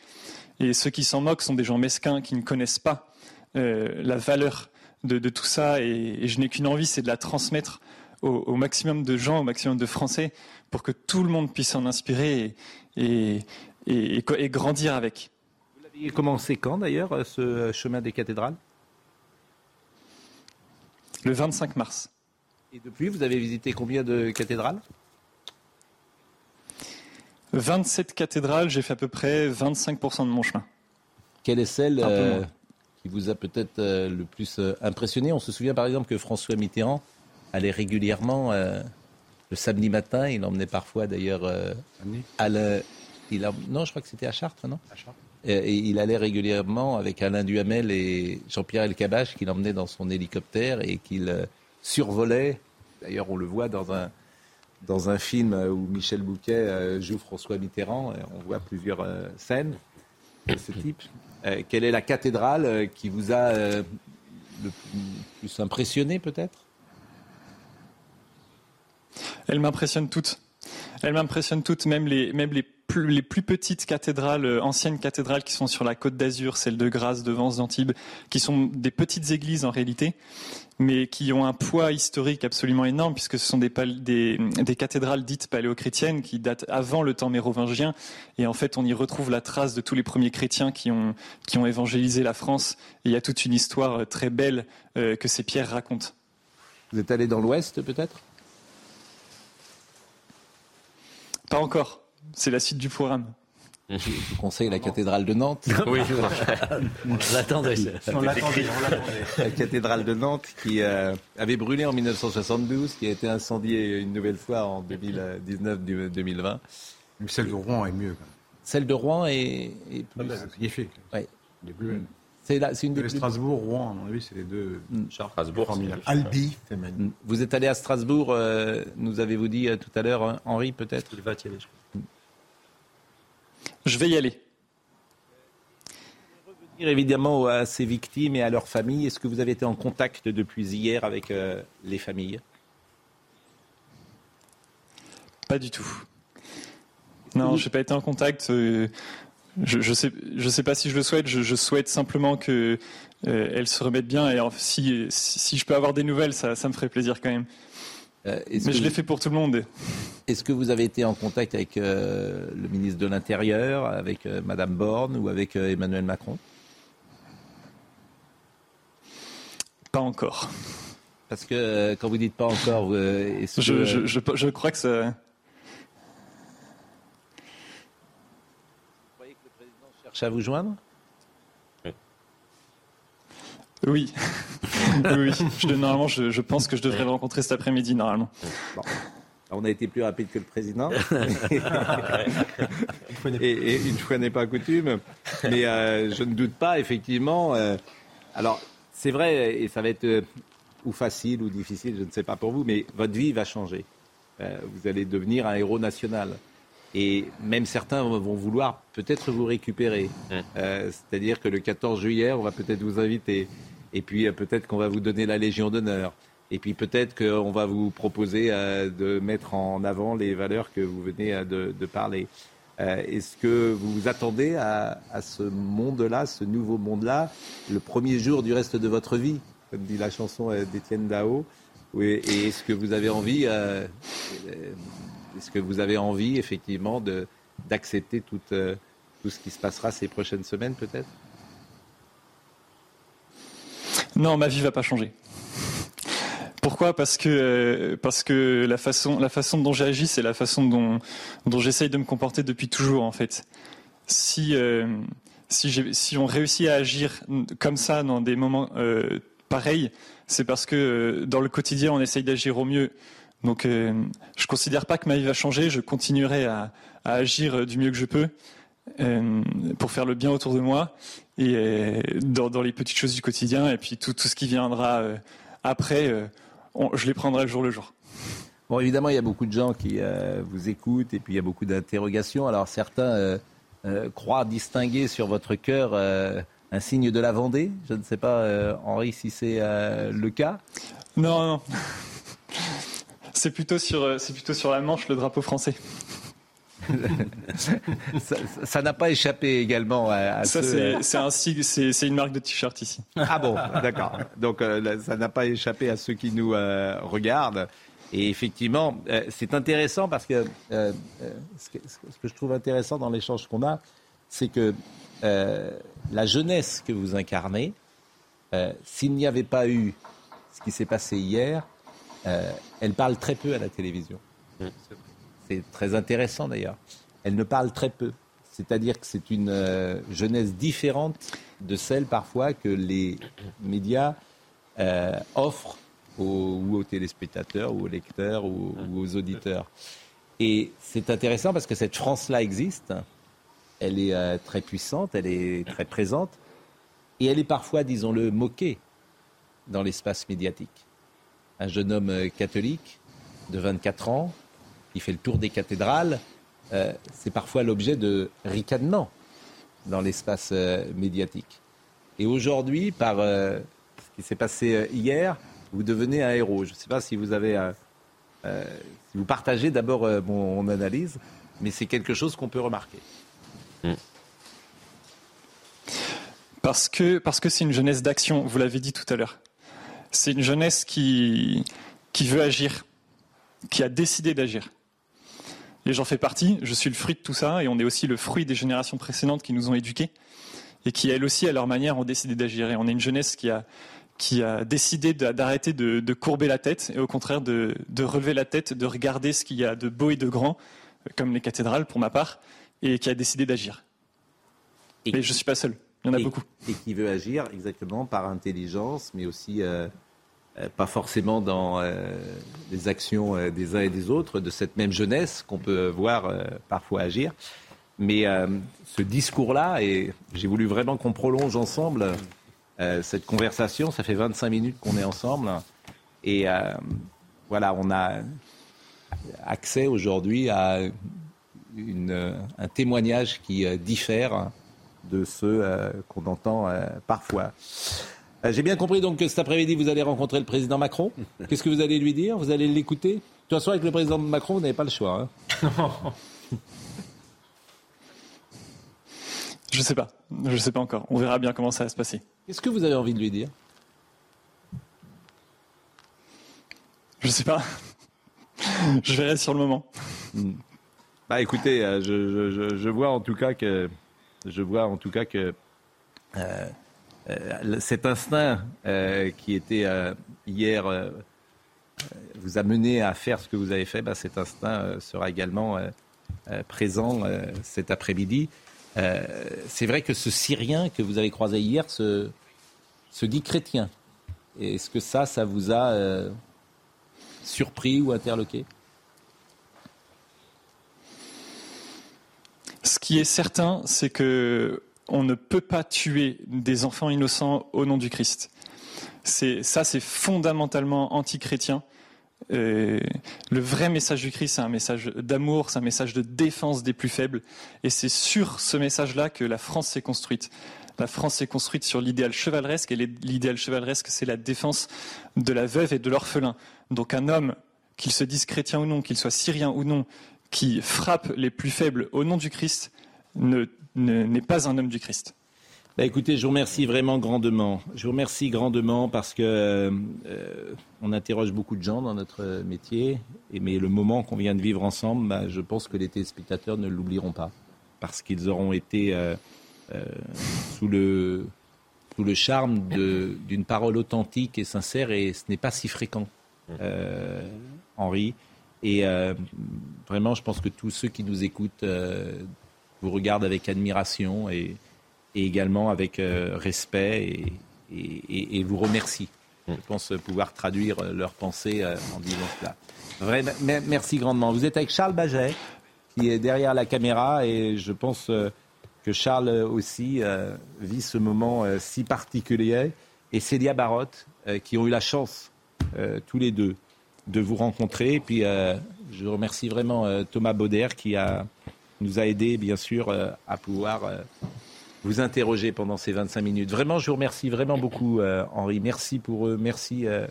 Et ceux qui s'en moquent sont des gens mesquins qui ne connaissent pas euh, la valeur de, tout ça. Et, je n'ai qu'une envie, c'est de la transmettre au, maximum de gens, au maximum de Français, pour que tout le monde puisse s'en inspirer et, et, grandir avec. Vous l'aviez commencé quand d'ailleurs, ce chemin des cathédrales? Le 25 mars. Et depuis, vous avez visité combien de cathédrales? 27 cathédrales, j'ai fait à peu près 25% de mon chemin. Quelle est celle euh, qui vous a peut-être euh, le plus euh, impressionné? On se souvient par exemple que François Mitterrand allait régulièrement le samedi matin, il emmenait parfois d'ailleurs à le, il non, je crois que c'était à Chartres, non? À Chartres. Et, il allait régulièrement avec Alain Duhamel et Jean-Pierre Elkabach qu'il emmenait dans son hélicoptère et qu'il survolait. D'ailleurs, on le voit dans un, dans un film où Michel Bouquet euh, joue François Mitterrand. On voit plusieurs euh, scènes de ce type. Euh, quelle est la cathédrale qui vous a le plus impressionné, peut-être? Elle m'impressionne toutes. Elle m'impressionne toutes, même les, même les plus, les plus petites cathédrales, anciennes cathédrales qui sont sur la côte d'Azur, celle de Grasse, de Vence, d'Antibes, qui sont des petites églises en réalité, mais qui ont un poids historique absolument énorme, puisque ce sont des, des, cathédrales dites paléochrétiennes qui datent avant le temps mérovingien. Et en fait, on y retrouve la trace de tous les premiers chrétiens qui ont, qui ont évangélisé la France. Et il y a toute une histoire euh, très belle euh, que ces pierres racontent. Vous êtes allé dans l'Ouest, peut-être? Pas encore. C'est la suite du programme. Je vous conseille la cathédrale de Nantes. Oui, on l'attendait. On l'attendait. La cathédrale de Nantes qui euh, avait brûlé en 1972, qui a été incendiée une nouvelle fois en 2019-2020. celle de Rouen est mieux. Celle de Rouen est, est plus... Ah magnifique. Ouais. C'est une des Strasbourg, Rouen, à mon avis, c'est les deux. Mm. Strasbourg, Albi. Mm. Vous êtes allé à Strasbourg, euh, nous avez-vous dit euh, tout à l'heure, Henri, peut-être Il va y aller, je crois. Je vais y aller. Revenir évidemment à ces victimes et à leurs familles. Est-ce que vous avez été en contact depuis hier avec euh, les familles? Pas du tout. Non, je n'ai pas été en contact. Je ne sais, je sais pas si je le souhaite. Je, souhaite simplement qu'elles euh, se remettent bien. Et si, si, je peux avoir des nouvelles, ça, ça me ferait plaisir quand même. Euh, Mais je l'ai fait pour tout le monde. Est-ce que vous avez été en contact avec euh, le ministre de l'Intérieur, avec Mme Madame Borne ou avec Emmanuel Macron? Pas encore. Parce que quand vous dites pas encore, je, je, je, crois que ça. Vous croyez que le président cherche à vous joindre oui. oui, Je, normalement, je, pense que je devrais le rencontrer cet après-midi, normalement. On a été plus rapide que le président. et, une fois n'est pas coutume. Mais euh, je ne doute pas, effectivement. Euh, alors, c'est vrai, et ça va être euh, ou facile ou difficile, je ne sais pas pour vous, mais votre vie va changer. vous allez devenir un héros national. Et même certains vont vouloir peut-être vous récupérer. C'est-à-dire que le 14 juillet, on va peut-être vous inviter. Et puis euh, peut-être qu'on va vous donner la Légion d'honneur. Et puis peut-être qu'on va vous proposer euh, de mettre en avant les valeurs que vous venez euh, de, parler. Est-ce que vous vous attendez à, ce monde-là, ce nouveau monde-là, le premier jour du reste de votre vie comme dit la chanson d'Étienne Dao? Oui, et est-ce que vous avez envie, est-ce que vous avez envie effectivement d'accepter tout, tout ce qui se passera ces prochaines semaines peut-être? Non, ma vie va pas changer. Pourquoi? Parce que parce que la façon la façon dont j'agis, c'est la façon dont j'essaye de me comporter depuis toujours en fait. Si euh, si, si on réussit à agir comme ça dans des moments euh, pareils, c'est parce que euh, dans le quotidien on essaye d'agir au mieux. Donc je considère pas que ma vie va changer. Je continuerai à, à agir du mieux que je peux pour faire le bien autour de moi et dans, dans, les petites choses du quotidien et puis tout, tout ce qui viendra après je les prendrai le jour le jour. Bon, évidemment, il y a beaucoup de gens qui euh, vous écoutent et puis il y a beaucoup d'interrogations. Alors certains euh, euh, croient distinguer sur votre cœur un signe de la Vendée. Je ne sais pas, Henri, si c'est le cas. Non, non. C'est plutôt sur, c'est plutôt sur la Manche, le drapeau français. ça n'a pas échappé également à, ça. C'est une marque de t-shirt ici. Ah bon, d'accord. Donc euh, ça n'a pas échappé à ceux qui nous euh, regardent. Et effectivement, euh, c'est intéressant parce que ce, que ce, que je trouve intéressant dans l'échange qu'on a, c'est que la jeunesse que vous incarnez, s'il n'y avait pas eu ce qui s'est passé hier, elle parle très peu à la télévision. Mmh c'est très intéressant d'ailleurs. Elle ne parle très peu. C'est-à-dire que c'est une euh, jeunesse différente de celle parfois que les médias euh, offrent aux, ou aux téléspectateurs, ou aux lecteurs, ou, aux auditeurs. Et c'est intéressant parce que cette France-là existe. Elle est euh, très puissante, elle est très présente. Et elle est parfois, disons-le, moquée dans l'espace médiatique. Un jeune homme catholique de 24 ans qui fait le tour des cathédrales, euh, c'est parfois l'objet de ricanements dans l'espace euh, médiatique. Et aujourd'hui, par euh, ce qui s'est passé hier, vous devenez un héros. Je ne sais pas si vous avez, si vous partagez d'abord mon, analyse, mais c'est quelque chose qu'on peut remarquer. Hmm. Parce que parce que c'est une jeunesse d'action. Vous l'avez dit tout à l'heure. C'est une jeunesse qui qui veut agir, qui a décidé d'agir. Et j'en fais partie, je suis le fruit de tout ça, et on est aussi le fruit des générations précédentes qui nous ont éduqués, et qui, elles aussi, à leur manière, ont décidé d'agir. Et on est une jeunesse qui a, qui a décidé d'arrêter de, courber la tête, et au contraire de, relever la tête, de regarder ce qu'il y a de beau et de grand, comme les cathédrales pour ma part, et qui a décidé d'agir. Et, je ne suis pas seul, il y en a beaucoup. Et qui veut agir exactement par intelligence, mais aussi... Euh, euh, pas forcément dans euh, les actions euh, des uns et des autres, de cette même jeunesse qu'on peut voir parfois agir. Mais ce discours-là, et j'ai voulu vraiment qu'on prolonge ensemble cette conversation, ça fait 25 minutes qu'on est ensemble, et voilà, on a accès aujourd'hui à un témoignage qui diffère de ceux qu'on entend parfois. Euh, j'ai bien compris donc que cet après-midi, vous allez rencontrer le président Macron. Qu'est-ce que vous allez lui dire? Vous allez l'écouter? De toute façon, avec le président Macron, vous n'avez pas le choix. Hein Je ne sais pas. Je ne sais pas encore. On verra bien comment ça va se passer. Qu'est-ce que vous avez envie de lui dire? Je ne sais pas. je verrai sur le moment. Hmm. Bah écoutez, euh, je, vois en tout cas que je vois en tout cas que euh, euh, cet instinct euh, qui était hier vous a mené à faire ce que vous avez fait, bah, cet instinct sera également présent cet après-midi. c'est vrai que ce Syrien que vous avez croisé hier se, se dit chrétien. Est-ce que ça, ça vous a surpris ou interloqué? Ce qui est certain, c'est que on ne peut pas tuer des enfants innocents au nom du Christ. C'est ça, c'est fondamentalement anti-chrétien. le vrai message du Christ, c'est un message d'amour, c'est un message de défense des plus faibles. Et c'est sur ce message-là que la France s'est construite. La France s'est construite sur l'idéal chevaleresque, et l'idéal chevaleresque, c'est la défense de la veuve et de l'orphelin. Donc un homme, qu'il se dise chrétien ou non, qu'il soit syrien ou non, qui frappe les plus faibles au nom du Christ, ne n'est pas un homme du Christ. Bah, écoutez, je vous remercie vraiment grandement. Je vous remercie grandement parce que euh, on interroge beaucoup de gens dans notre métier, mais le moment qu'on vient de vivre ensemble, bah, je pense que les téléspectateurs ne l'oublieront pas parce qu'ils auront été euh, euh, sous le sous le charme d'une parole authentique et sincère, et ce n'est pas si fréquent, Henri. Et vraiment, je pense que tous ceux qui nous écoutent vous regardent avec admiration et et également avec euh, respect et, vous remercie. Je pense pouvoir traduire euh, leurs pensées euh, en disant cela. merci grandement. Vous êtes avec Charles Baget, qui est derrière la caméra, et je pense que Charles aussi vit ce moment si particulier, et Célia Barotte, qui ont eu la chance, tous les deux, de vous rencontrer. Et puis, je remercie vraiment Thomas Bauder, qui nous a aidés, bien sûr, à pouvoir vous interroger pendant ces 25 minutes. Vraiment, je vous remercie vraiment beaucoup, euh, Henri. Merci pour eux, merci euh,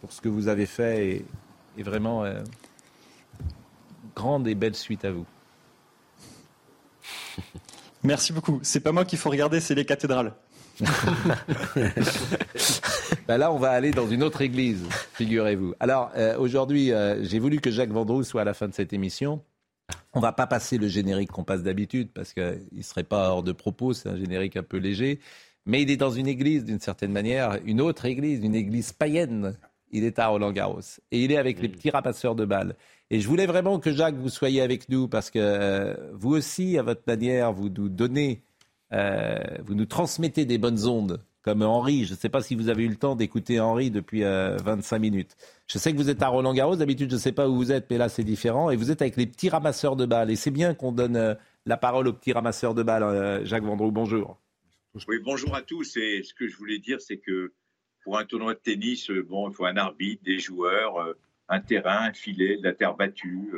pour ce que vous avez fait et, vraiment euh, grande et belle suite à vous. Merci beaucoup. C'est pas moi qu'il faut regarder, c'est les cathédrales. ben là, on va aller dans une autre église, figurez-vous. Alors, aujourd'hui, j'ai voulu que Jacques Vendroux soit à la fin de cette émission. On va pas passer le générique qu'on passe d'habitude parce qu'il ne serait pas hors de propos, c'est un générique un peu léger. Mais il est dans une église d'une certaine manière, une autre église, une église païenne. Il est à Roland Garros et il est avec les petits rapasseurs de balles. Et je voulais vraiment que Jacques vous soyez avec nous parce que euh, vous aussi, à votre manière, vous nous donnez, euh, vous nous transmettez des bonnes ondes comme Henri. Je ne sais pas si vous avez eu le temps d'écouter Henri depuis 25 euh, minutes. Je sais que vous êtes à Roland Garros. D'habitude, je ne sais pas où vous êtes, mais là, c'est différent. Et vous êtes avec les petits ramasseurs de balles. Et c'est bien qu'on donne euh, la parole aux petits ramasseurs de balles. Euh, Jacques Vendroux, bonjour. Oui, bonjour à tous. Et ce que je voulais dire, c'est que pour un tournoi de tennis, bon, il faut un arbitre, des joueurs, un terrain, un filet, de la terre battue.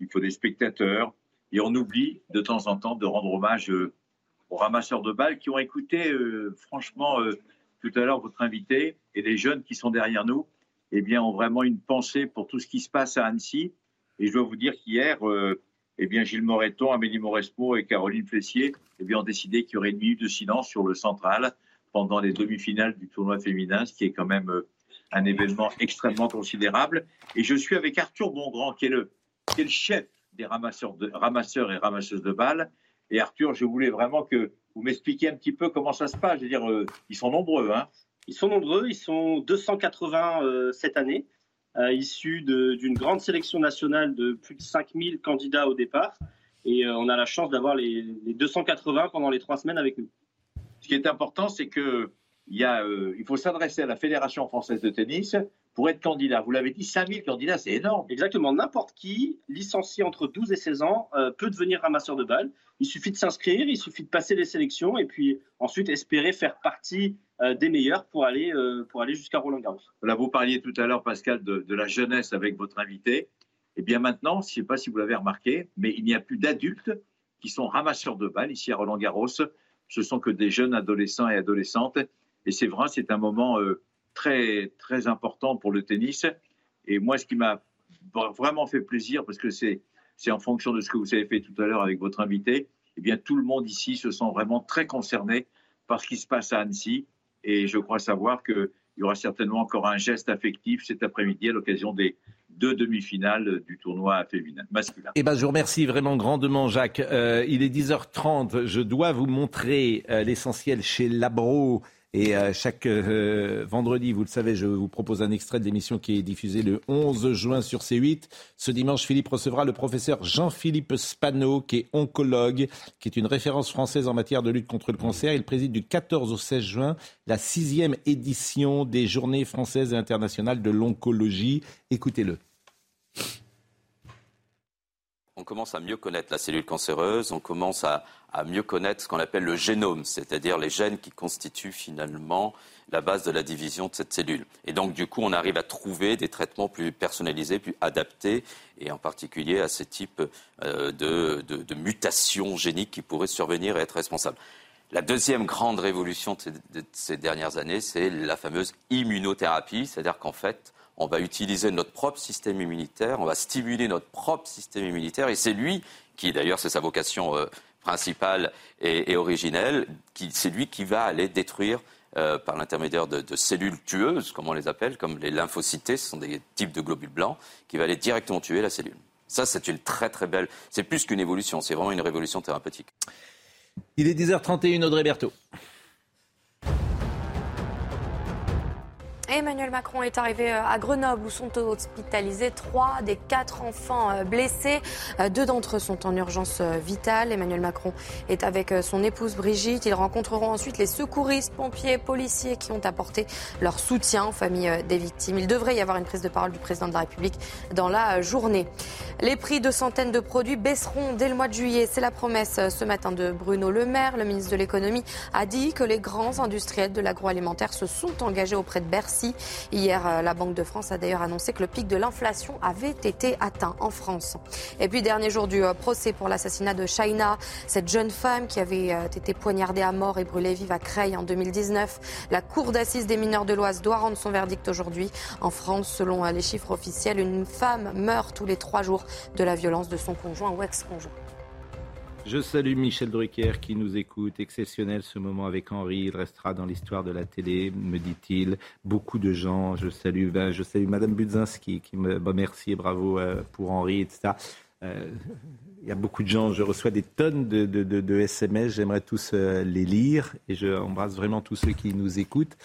il faut des spectateurs. Et on oublie de temps en temps de rendre hommage aux ramasseurs de balles qui ont écouté, euh, franchement, euh, tout à l'heure votre invité et les jeunes qui sont derrière nous, eh bien, ont vraiment une pensée pour tout ce qui se passe à Annecy. Et je dois vous dire qu'hier, euh, eh bien, Gilles Moreton, Amélie Mauresmo et Caroline Flessier eh bien, ont décidé qu'il y aurait une minute de silence sur le central pendant les demi-finales du tournoi féminin, ce qui est quand même un événement extrêmement considérable. Et je suis avec Arthur Bongrand, qui est le, chef des ramasseurs, de, ramasseurs et ramasseuses de balles, et Arthur, je voulais vraiment que vous m'expliquiez un petit peu comment ça se passe. Je veux dire, euh, ils sont nombreux. Hein ils sont nombreux, ils sont 280 euh, cette année, euh, issus d'une grande sélection nationale de plus de 5000 candidats au départ. Et on a la chance d'avoir les, 280 pendant les trois semaines avec nous. Ce qui est important, c'est que il, il faut s'adresser à la Fédération française de tennis pour être candidat. Vous l'avez dit, 5000 candidats, c'est énorme. Exactement. N'importe qui, licencié entre 12 et 16 ans, euh, peut devenir ramasseur de balles. Il suffit de s'inscrire, il suffit de passer les sélections et puis ensuite espérer faire partie euh, des meilleurs pour aller, euh, pour aller jusqu'à Roland Garros. Là, vous parliez tout à l'heure, Pascal, de, de, la jeunesse avec votre invité. Eh bien maintenant, je ne sais pas si vous l'avez remarqué, mais il n'y a plus d'adultes qui sont ramasseurs de balles ici à Roland Garros. Ce sont que des jeunes adolescents et adolescentes. Et c'est vrai, c'est un moment très, très important pour le tennis. Et moi, ce qui m'a vraiment fait plaisir, parce que c'est, en fonction de ce que vous avez fait tout à l'heure avec votre invité, eh bien, tout le monde ici se sent vraiment très concerné par ce qui se passe à Annecy. Et je crois savoir qu'il y aura certainement encore un geste affectif cet après-midi à l'occasion des deux demi-finales du tournoi masculin. Eh ben, je vous remercie vraiment grandement, Jacques. Euh, il est 10h30. Je dois vous montrer euh, l'essentiel chez Labro. Et euh, chaque euh, vendredi, vous le savez, je vous propose un extrait de l'émission qui est diffusée le 11 juin sur C8. Ce dimanche, Philippe recevra le professeur Jean-Philippe Spano, qui est oncologue, qui est une référence française en matière de lutte contre le cancer. Il préside du 14 au 16 juin la sixième édition des Journées françaises et internationales de l'oncologie. Écoutez-le on commence à mieux connaître la cellule cancéreuse, on commence à, mieux connaître ce qu'on appelle le génome, c'est-à-dire les gènes qui constituent finalement la base de la division de cette cellule. Et donc, du coup, on arrive à trouver des traitements plus personnalisés, plus adaptés, et en particulier à ce type euh, de, de, mutations géniques qui pourraient survenir et être responsables. La deuxième grande révolution de ces dernières années, c'est la fameuse immunothérapie, c'est-à-dire qu'en fait, on va utiliser notre propre système immunitaire, on va stimuler notre propre système immunitaire, et c'est lui qui, d'ailleurs, c'est sa vocation euh, principal et, originel, c'est lui qui va aller détruire euh, par l'intermédiaire de, cellules tueuses, comme on les appelle, comme les lymphocytés, ce sont des types de globules blancs, qui va aller directement tuer la cellule. Ça, c'est une très très belle. C'est plus qu'une évolution, c'est vraiment une révolution thérapeutique. Il est 10h31, Audrey Berthaud. Emmanuel Macron est arrivé euh, à Grenoble où sont hospitalisés trois des quatre enfants euh, blessés. Euh, deux d'entre eux sont en urgence vitale. Emmanuel Macron est avec son épouse Brigitte. Ils rencontreront ensuite les secouristes, pompiers, policiers qui ont apporté leur soutien aux familles des victimes. Il devrait y avoir une prise de parole du président de la République dans la journée. Les prix de centaines de produits baisseront dès le mois de juillet. C'est la promesse ce matin de Bruno Le Maire. Le ministre de l'économie a dit que les grands industriels de l'agroalimentaire se sont engagés auprès de Bercy Hier, euh, la Banque de France a d'ailleurs annoncé que le pic de l'inflation avait été atteint en France. Et puis, dernier jour du euh, procès pour l'assassinat de Shaina, cette jeune femme qui avait euh, été poignardée à mort et brûlée vive à Creil en 2019. La Cour d'assises des mineurs de l'Oise doit rendre son verdict aujourd'hui. En France, selon les chiffres officiels, une femme meurt tous les trois jours de la violence de son conjoint ou ex-conjoint. Je salue Michel Drucker qui nous écoute. Exceptionnel ce moment avec Henri. Il restera dans l'histoire de la télé, me dit-il. Beaucoup de gens. Je salue, ben, je salue Madame Budzinski qui me remercie et bravo euh, pour Henri, etc. Euh, il y a beaucoup de gens, je reçois des tonnes de, de, SMS, j'aimerais tous euh, les lire et je embrasse vraiment tous ceux qui nous écoutent.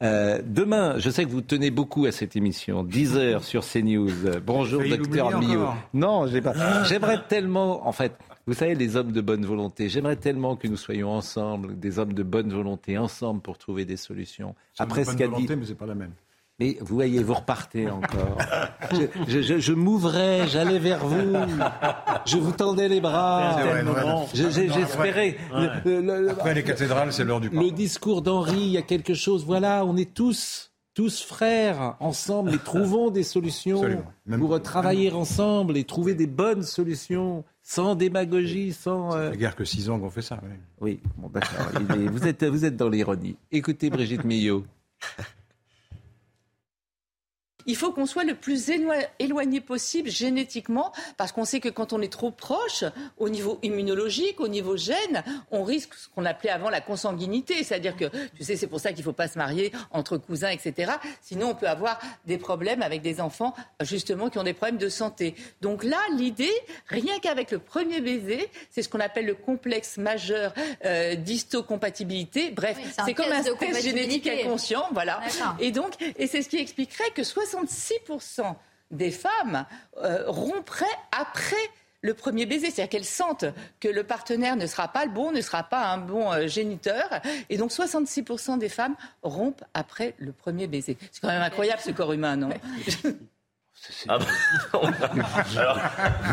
demain, je sais que vous tenez beaucoup à cette émission, 10 heures sur CNews. Bonjour, docteur Millot. Non, J'aimerais tellement, en fait, vous savez, les hommes de bonne volonté, j'aimerais tellement que nous soyons ensemble, des hommes de bonne volonté, ensemble pour trouver des solutions. Après ce qu'a dit. Mais c'est pas la même. Mais vous voyez, vous repartez encore. Je, je, je, m'ouvrais, j'allais vers vous, je vous tendais les bras. J'espérais. Après les cathédrales, c'est l'heure du Le discours d'Henri, il y a quelque chose. Voilà, on est tous, tous frères, ensemble, et trouvons des solutions pour travailler ensemble et trouver des bonnes solutions sans démagogie, sans. Euh... guère que six ans qu'on fait ça. Oui, bon, d'accord. vous, êtes, vous êtes dans l'ironie. Écoutez Brigitte Millot. Il faut qu'on soit le plus éloigné possible génétiquement, parce qu'on sait que quand on est trop proche, au niveau immunologique, au niveau gène, on risque ce qu'on appelait avant la consanguinité. C'est-à-dire que, tu sais, c'est pour ça qu'il ne faut pas se marier entre cousins, etc. Sinon, on peut avoir des problèmes avec des enfants, justement, qui ont des problèmes de santé. Donc là, l'idée, rien qu'avec le premier baiser, c'est ce qu'on appelle le complexe majeur euh, d'histocompatibilité. Bref, c'est comme un test génétique inconscient, voilà. Et donc, et c'est ce qui expliquerait que 66% des femmes euh, rompraient après le premier baiser, c'est-à-dire qu'elles sentent que le partenaire ne sera pas le bon, ne sera pas un bon euh, géniteur. Et donc 66% des femmes rompent après le premier baiser. C'est quand même incroyable ce corps humain, non? Ah Alors,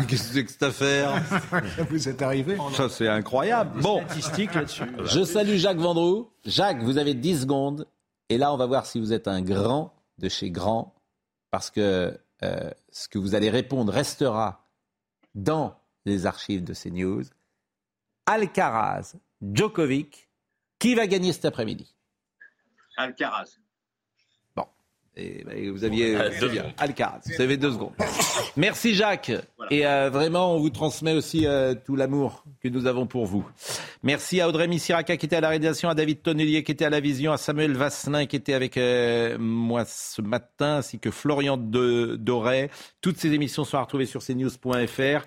qu'est-ce que c'est que cette affaire? Ça vous est arrivé? Ça, c'est incroyable. Bon, là-dessus. Je salue Jacques Vendroux. Jacques, vous avez 10 secondes. Et là, on va voir si vous êtes un grand de chez grand parce que euh, ce que vous allez répondre restera dans les archives de CNews. Alcaraz, Djokovic, qui va gagner cet après-midi? Alcaraz. Vous aviez Alcaraz. Vous avez deux secondes. Merci Jacques. Et euh, vraiment, on vous transmet aussi euh, tout l'amour que nous avons pour vous. Merci à Audrey Missiraka qui était à la réalisation, à David Tonnelier qui était à la vision, à Samuel Vasselin qui était avec euh, moi ce matin, ainsi que Florian Doré. Toutes ces émissions sont retrouvées sur cnews.fr.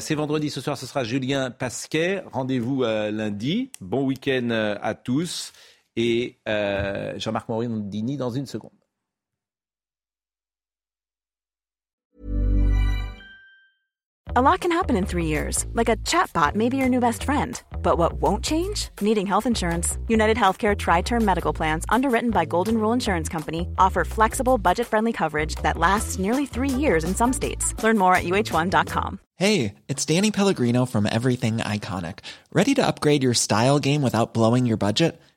c'est vendredi, ce soir ce sera Julien Pasquet. Rendez-vous lundi. Bon week-end à tous. Et Jean-Marc Morandini dans une seconde. A lot can happen in three years, like a chatbot may be your new best friend. But what won't change? Needing health insurance. United Healthcare Tri Term Medical Plans, underwritten by Golden Rule Insurance Company, offer flexible, budget friendly coverage that lasts nearly three years in some states. Learn more at uh1.com. Hey, it's Danny Pellegrino from Everything Iconic. Ready to upgrade your style game without blowing your budget?